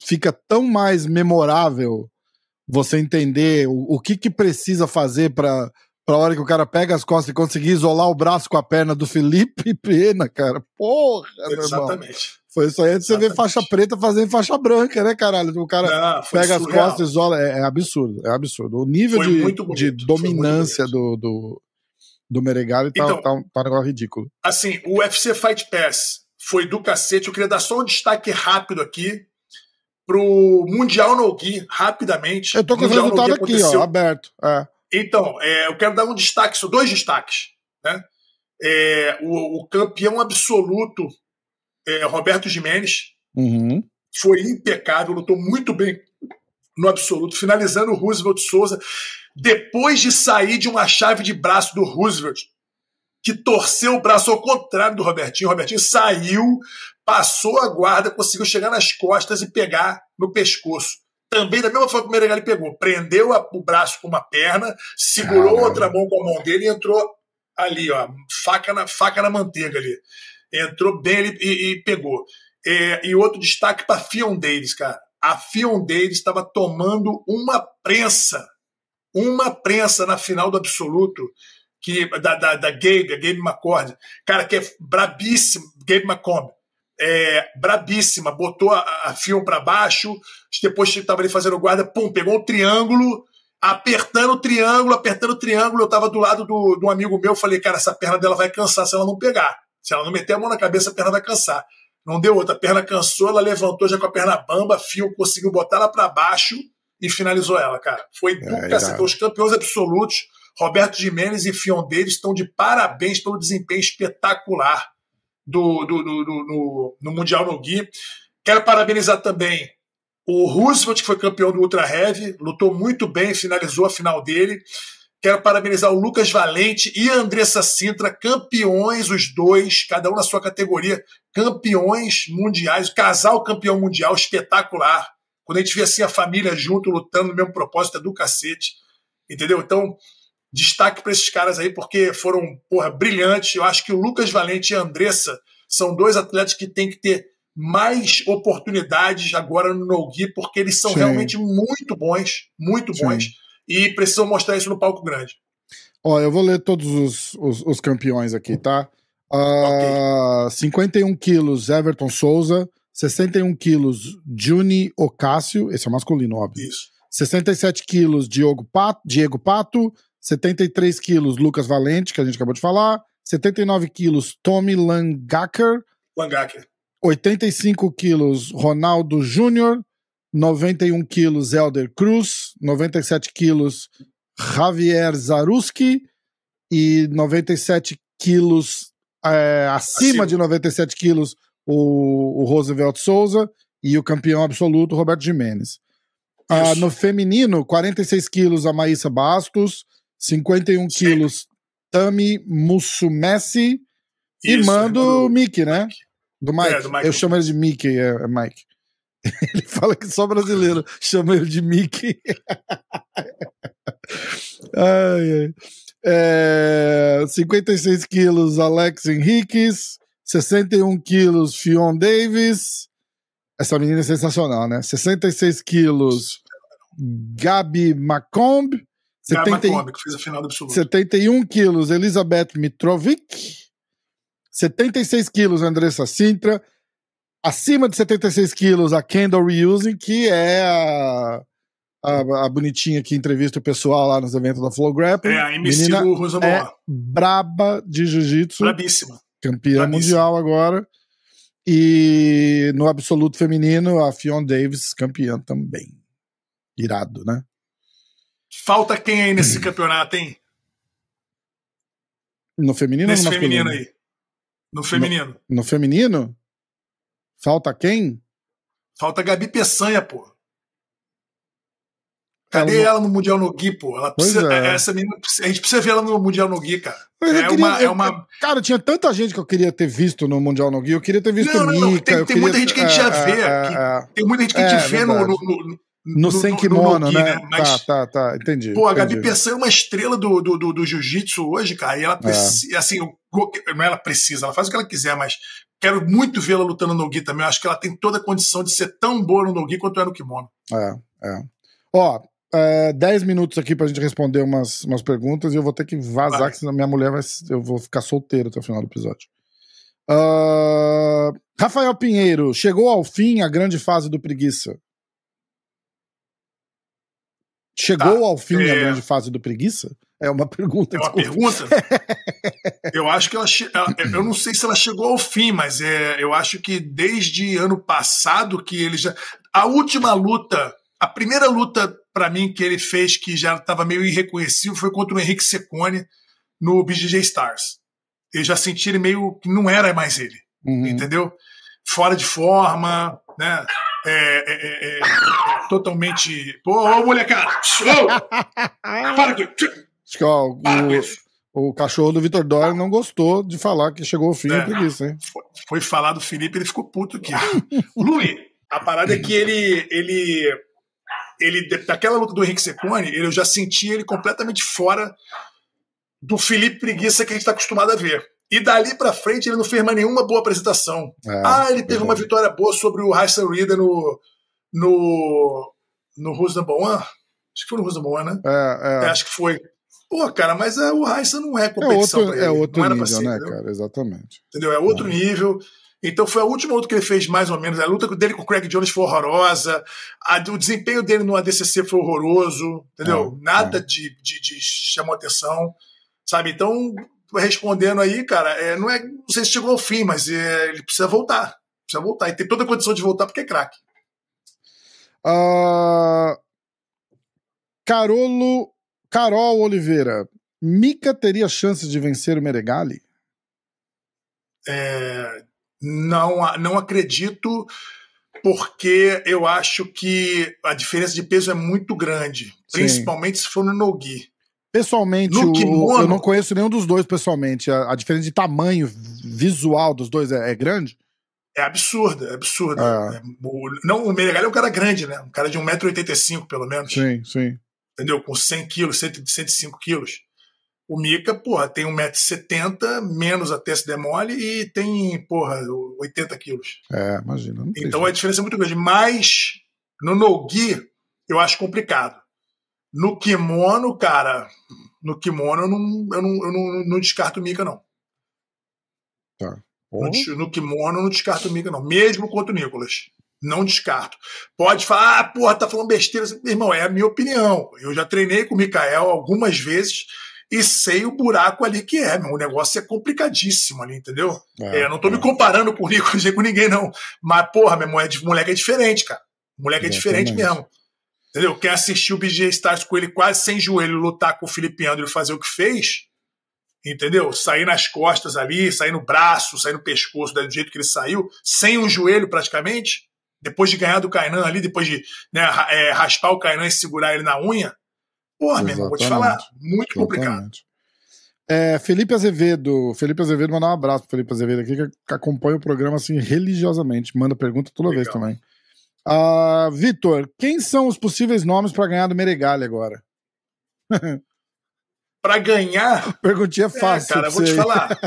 fica tão mais memorável você entender o, o que que precisa fazer para pra hora que o cara pega as costas e conseguir isolar o braço com a perna do Felipe Pena, cara. Porra, Exatamente. Foi isso aí de você ver faixa preta fazendo faixa branca, né, caralho? O cara Não, pega surreal. as costas e isola. É, é, absurdo, é absurdo. O nível de, de dominância do, do, do Meregali tá, então, tá, tá um negócio ridículo. Assim, o UFC Fight Pass foi do cacete. Eu queria dar só um destaque rápido aqui pro Mundial No Gui, rapidamente. Eu tô com o resultado aqui, ó, aberto. É. Então, é, eu quero dar um destaque, são dois destaques. Né? É, o, o, campeão absoluto, é, Roberto Jimenez, uhum. foi impecável, lutou muito bem no absoluto, finalizando o Roosevelt Souza, depois de sair de uma chave de braço do Roosevelt, que torceu o braço ao contrário do Robertinho. O Robertinho saiu, passou a guarda, conseguiu chegar nas costas e pegar no pescoço também da mesma forma que o Meregali pegou, prendeu a, o braço com uma perna, segurou Caramba. outra mão com a mão dele e entrou ali, ó, faca na, faca na manteiga ali. Entrou bem ali e, e pegou. É, e outro destaque para Fion Davis, cara. A Fion Davis estava tomando uma prensa, uma prensa na final do absoluto que da, da, da Gabe, a Gabe McCord, cara que é brabíssimo, Gabe McComb é, brabíssima, botou a, a fio para baixo, depois estava ali fazendo guarda, pum, pegou um triângulo, apertando o triângulo, apertando o triângulo. Eu estava do lado do, do amigo meu, falei, cara, essa perna dela vai cansar se ela não pegar. Se ela não meter a mão na cabeça, a perna vai cansar. Não deu outra, a perna cansou, ela levantou já com a perna bamba, fio conseguiu botar ela para baixo e finalizou ela, cara. Foi do é, cacete. Os campeões absolutos, Roberto Jimenez e Fion Davis, estão de parabéns pelo desempenho espetacular do, do, do, do no, no, Mundial no Gui. Quero parabenizar também o Roosevelt, que foi campeão do Ultra Heavy, lutou muito bem, finalizou a final dele. Quero parabenizar o Lucas Valente e a Andressa Sintra, campeões, os dois, cada um na sua categoria, campeões mundiais, casal campeão mundial espetacular. Quando a gente vê assim a família junto, lutando no mesmo propósito, é do cacete. Entendeu? Então, destaque para esses caras aí, porque foram, porra, brilhantes. Eu acho que o Lucas Valente e a Andressa são dois atletas que têm que ter mais oportunidades agora no no-gi, porque eles são Sim. realmente muito bons, muito Sim. bons, e precisam mostrar isso no palco grande. Ó, eu vou ler todos os, os, os campeões aqui, tá? Uh, okay. 51 quilos, Everton Souza. 61 quilos, Juni Ocácio. Esse é masculino, óbvio. Isso. 67 quilos, Diogo Pato, Diego Pato. 73 quilos, Lucas Valente, que a gente acabou de falar. 79 quilos, Tommy Langacker. Langacker. 85 quilos, Ronaldo Júnior. 91 quilos, Elder Cruz. 97 quilos, Javier Zaruski. E 97 quilos, é, acima, acima, de 97 quilos, o, o Roosevelt Souza. E o campeão absoluto, Roberto Jimenez. Ah, no feminino, 46 quilos, a Maísa Bastos. 51 Sim. quilos, Tami Mussumessi. E mando o Mickey, né? Do Mike. É, do Mike. Eu chamo ele de Mickey, é, é Mike. Ele fala que só brasileiro chama ele de Mickey. ai, ai. É, 56 quilos, Alex Henriquez. 61 quilos, Fion Davis. Essa menina é sensacional, né? 66 quilos, Gabi Macomb. 70, Macomb, que fez a final do absoluto. 71 quilos, Elizabeth Mitrovic. 76 quilos, Andressa Sintra. Acima de 76 quilos, a Kendall Reusing, que é a, a, a, bonitinha que entrevista o pessoal lá nos eventos da Flow Grappling. É, a MC Menina do é braba de jiu-jitsu. Brabíssima. Campeã Brabíssima. mundial agora. E no absoluto feminino, a Fiona Davis, campeã também. Irado, né? Falta quem aí nesse campeonato, hein? No feminino nesse ou no feminino aí. No feminino. No, no, feminino? Falta quem? Falta Gabi Peçanha, pô. Cadê ela, ela no Mundial no Gui, pô? Ela precisa, é. essa menina, a gente precisa ver ela no Mundial no Gui, cara. É, queria, uma, é uma. Cara, tinha tanta gente que eu queria ter visto no Mundial no Gui. Eu queria ter visto não, não, não. Tem, tem muita gente que a gente já é, vê. É, tem muita gente que a gente vê no, no, no, no sem kimono, no, no né? né? Mas, tá, tá, tá, entendi. Pô, a Gabi Pessan é uma estrela do, do, do, do jiu-jitsu hoje, cara, e ela precisa, é. assim, é ela precisa, ela faz o que ela quiser, mas quero muito vê-la lutando no Gi também. Eu acho que ela tem toda a condição de ser tão boa no Gi quanto é no kimono. É, é. Ó, é, 10 minutos aqui pra gente responder umas, umas perguntas e eu vou ter que vazar, vai. que senão minha mulher vai. Eu vou ficar solteiro até o final do episódio. Uh, Rafael Pinheiro, chegou ao fim a grande fase do preguiça. Chegou tá. ao fim é... a grande fase do preguiça? É uma pergunta. É uma pergunta? eu acho que ela, ela, Eu não sei se ela chegou ao fim, mas é, eu acho que desde ano passado que ele já. A última luta, a primeira luta para mim que ele fez que já estava meio irreconhecível foi contra o Henrique Secone no BJJ Stars. Eu já senti ele meio que não era mais ele, uhum. entendeu? Fora de forma, né? É, é, é, é totalmente. Pô, ô, molecada! Para aqui! Acho que, ó, o, o cachorro do Vitor Dória não gostou de falar que chegou ao fim é, preguiça, hein? Foi, foi falar do Felipe, ele ficou puto aqui. Luiz, a parada é que ele. ele ele, daquela luta do Henrique Secone, eu já senti ele completamente fora do Felipe Preguiça que a gente está acostumado a ver. E dali para frente ele não fez mais nenhuma boa apresentação. É, ah, ele teve uma vitória boa sobre o Heisen Reader no, no, no Who's Number One? Acho que foi no Who's Number One, né? É, é. acho que foi. Pô, cara, mas é, o Heisen não é competição é outro, É outro nível, ser, né, entendeu? cara? Exatamente. Entendeu? É outro é. nível. Então foi a última luta que ele fez, mais ou menos. A luta dele com o Craig Jones foi horrorosa. A, o desempenho dele no ADCC foi horroroso. Entendeu? É, Nada é. De, de, de chamou atenção. Sabe? Então, respondendo aí, cara, é, não, é, não sei se chegou ao fim, mas é, ele precisa voltar. Precisa voltar. E tem toda a condição de voltar porque é craque. Uh, Carolo, Carol Oliveira. Mika teria chances de vencer o Meregali? É, não, não acredito, porque eu acho que a diferença de peso é muito grande, principalmente Sim. se for no Nogi. Pessoalmente, o, eu não conheço nenhum dos dois pessoalmente. A, a, diferença de tamanho visual dos dois é, é grande? É absurda, é absurda. É. É, o, não, o Menegali é um cara grande, né? Um cara de 1,85m, pelo menos. Sim, sim. Entendeu? Com 100 quilos, 105 quilos. O Mika, porra, tem 1,70m, menos até se demole, e tem, porra, 80 quilos. É, imagina. Então a diferença é muito grande. Mas no Nogi, eu acho complicado. No kimono, cara, no kimono eu não, eu não, eu não, não descarto o Mika, não. Tá. No, no kimono eu não descarto o Mika, não. Mesmo contra o Nicolas. Não descarto. Pode falar, ah, porra, tá falando besteira. Irmão, é a minha opinião. Eu já treinei com o Mikael algumas vezes e sei o buraco ali que é. Meu. O negócio é complicadíssimo ali, entendeu? É, é não tô é. me comparando com o Nicolas com ninguém, não. Mas, porra, meu irmão, é moleque é diferente, cara. Moleque é diferente mesmo. Entendeu? Quer assistir o BJ Stars com ele quase sem joelho lutar com o Felipe Andrew e fazer o que fez? Entendeu? Sair nas costas ali, sair no braço, sair no pescoço, do jeito que ele saiu, sem um joelho praticamente, depois de ganhar do Kainan ali, depois de né, é, raspar o Kainan e segurar ele na unha. Porra, meu irmão, vou te falar, muito Exatamente. complicado. É, Felipe Azevedo, Felipe Azevedo, mandar um abraço pro Felipe Azevedo aqui, que acompanha o programa assim religiosamente, manda pergunta toda Legal. vez também. Uh, Vitor, quem são os possíveis nomes para ganhar do Meregali agora? para ganhar. Perguntinha é, fácil. É, cara, eu vou te falar.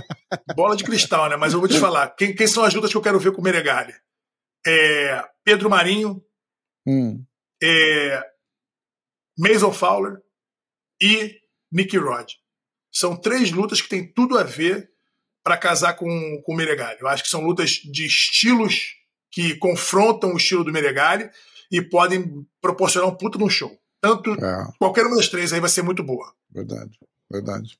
Bola de cristal, né? Mas eu vou te falar. Quem, quem são as lutas que eu quero ver com o Meregali? É Pedro Marinho, hum. é Mason Fowler e Nicky Rod. São três lutas que têm tudo a ver para casar com, com o Meregali. Eu acho que são lutas de estilos que confrontam o estilo do Meregali e podem proporcionar um puto no show. Tanto é. qualquer uma das três aí vai ser muito boa. Verdade, verdade.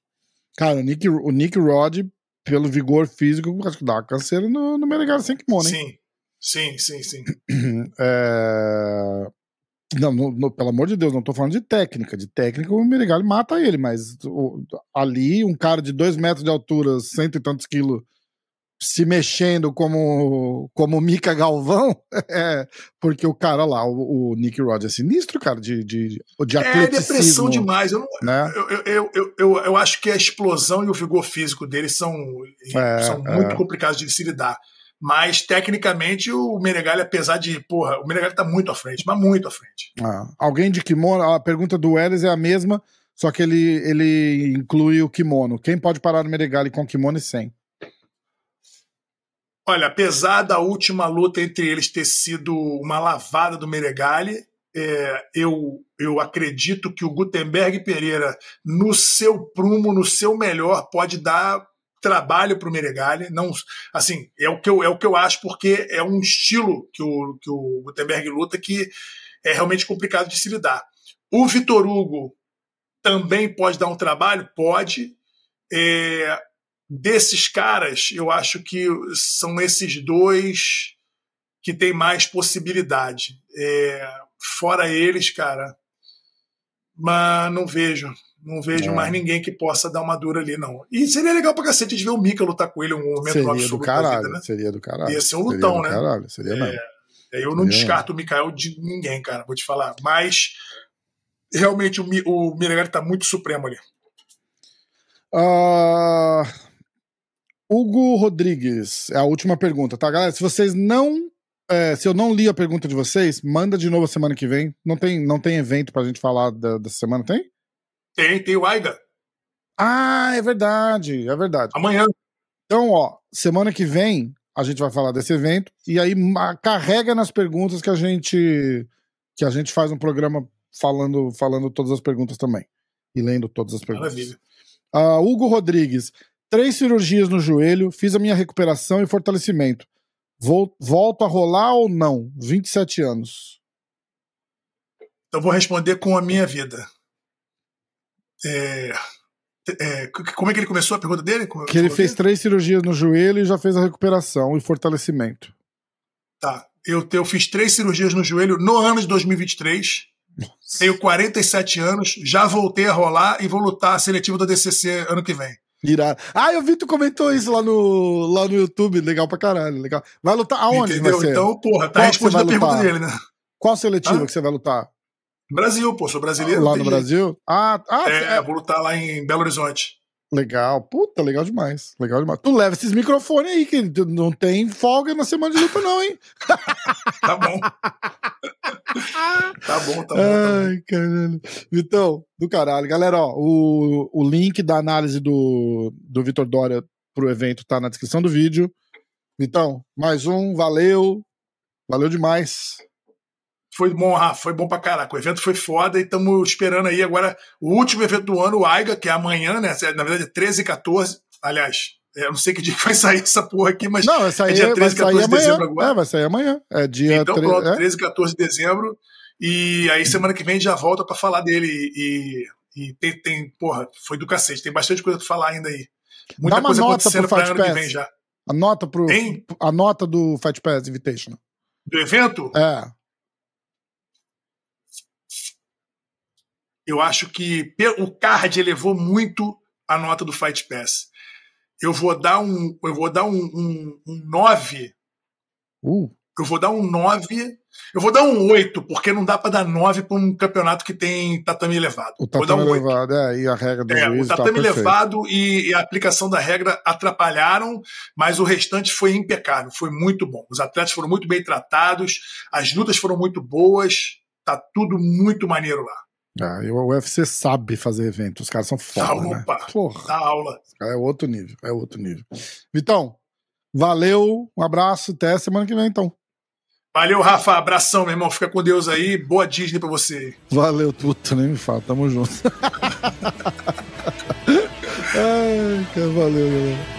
Cara, o Nick, o Nick Rod, pelo vigor físico, acho que dá uma canseira no, no Meregali sem kimono, hein? Sim, sim, sim, sim. É... Não, no, no, pelo amor de Deus, não tô falando de técnica. De técnica, o Meregali mata ele, mas o, ali, um cara de dois metros de altura, cento e tantos quilos, se mexendo como como Mika Galvão, é, porque o cara lá, o, o Nick Rod é sinistro, cara, de, de, de É depressão demais. Eu, não, né? eu, eu, eu, eu, acho que a explosão e o vigor físico dele são, é, são muito é. complicados de se lidar. Mas, tecnicamente, o Menegali, apesar de. Porra, o Menegali tá muito à frente, mas muito à frente. Ah, alguém de kimono, a pergunta do Welles é a mesma, só que ele, ele inclui o kimono. Quem pode parar no Menegali com kimono e sem? Olha, apesar da última luta entre eles ter sido uma lavada do Meregali, é, eu, eu acredito que o Gutenberg Pereira, no seu prumo, no seu melhor, pode dar trabalho para o Meregali. Não, assim, é o, que eu, é o que eu acho, porque é um estilo que o, que o Gutenberg luta que é realmente complicado de se lidar. O Vitor Hugo também pode dar um trabalho? Pode. É, desses caras, eu acho que são esses dois que tem mais possibilidade. É, fora eles, cara, mas não vejo. Não vejo é. mais ninguém que possa dar uma dura ali, não. E seria legal pra cacete de ver o Mika lutar com ele um momento seria absoluto do caralho, vida, né? Seria do caralho. Ia ser um lutão, seria né? Caralho, seria é, mesmo. Eu não seria descarto mesmo. o Mikael de ninguém, cara, vou te falar. Mas realmente o, o Miregali tá muito supremo ali. Uh, Hugo Rodrigues, é a última pergunta, tá, galera? Se vocês não. É, se eu não li a pergunta de vocês, manda de novo a semana que vem. Não tem, não tem evento pra gente falar da, dessa semana, tem? Tem, tem o Aiga. Ah, é verdade, é verdade. Amanhã. Então, ó, semana que vem a gente vai falar desse evento e aí carrega nas perguntas que a gente que a gente faz um programa falando falando todas as perguntas também e lendo todas as perguntas. Maravilha. Uh, Hugo Rodrigues, Três cirurgias no joelho, fiz a minha recuperação e fortalecimento. Vou, volto a rolar ou não? 27 anos. Eu vou responder com a minha vida. É, é, como é que ele começou a pergunta dele? Como, que ele fez três cirurgias no joelho e já fez a recuperação e fortalecimento. Tá. Eu, eu fiz três cirurgias no joelho no ano de 2023. Nossa. Tenho 47 anos, já voltei a rolar e vou lutar a seletiva da DCC ano que vem. Irado. Ah, eu vi tu comentou isso lá no, lá no YouTube. Legal pra caralho. Legal. Vai lutar aonde? Entendeu? Então, porra, tá respondendo a pergunta dele, né? Qual seletiva ah? que você vai lutar? Brasil, pô, sou brasileiro. Lá no Brasil? Ah, ah é, é, vou lutar lá em Belo Horizonte. Legal, puta, legal demais. Legal demais. Tu leva esses microfones aí, que não tem folga na semana de luta, não, hein? tá bom. tá bom, tá bom. Ai, caralho. Vitão, do caralho. Galera, ó, o, o link da análise do, do Vitor Dória pro evento tá na descrição do vídeo. Vitão, mais um, valeu. Valeu demais. Foi bom, Rafa, foi bom pra caraca. O evento foi foda e estamos esperando aí agora o último evento do ano, o AIGA, que é amanhã, né? Na verdade, 13 e 14. Aliás, eu não sei que dia que vai sair essa porra aqui, mas não, vai sair, é dia 13 e 14 de dezembro agora. É, vai sair amanhã. É dia então, 3, pronto, é? 13 e 14 de dezembro. E aí, semana que vem, já volta para falar dele. E, e tem, tem, porra, foi do cacete. Tem bastante coisa pra falar ainda aí. Muita coisa acontecendo pra ano Pass. que vem já. A nota, pro, a nota do Fight Pass Invitational. Do evento? É. Eu acho que o card elevou muito a nota do Fight Pass. Eu vou dar um, eu vou dar um, um, um 9. Uh. Eu vou dar um 9. Eu vou dar um 8, porque não dá para dar 9 para um campeonato que tem tatame elevado. O tatame um elevado, é, e a regra do é, O tatame tá elevado e, e, a aplicação da regra atrapalharam, mas o restante foi impecável, foi muito bom. Os atletas foram muito bem tratados, as lutas foram muito boas, tá tudo muito maneiro lá. Ah, e o UFC sabe fazer evento, os caras são foda, né? Opa, Porra. Dá aula. É outro nível, é outro nível. Vitão, valeu, um abraço, até semana que vem então. Valeu, Rafa, abração, meu irmão, fica com Deus aí, boa Disney pra você. Valeu, puta, nem me fala, tamo junto. Ai, cara, valeu, galera.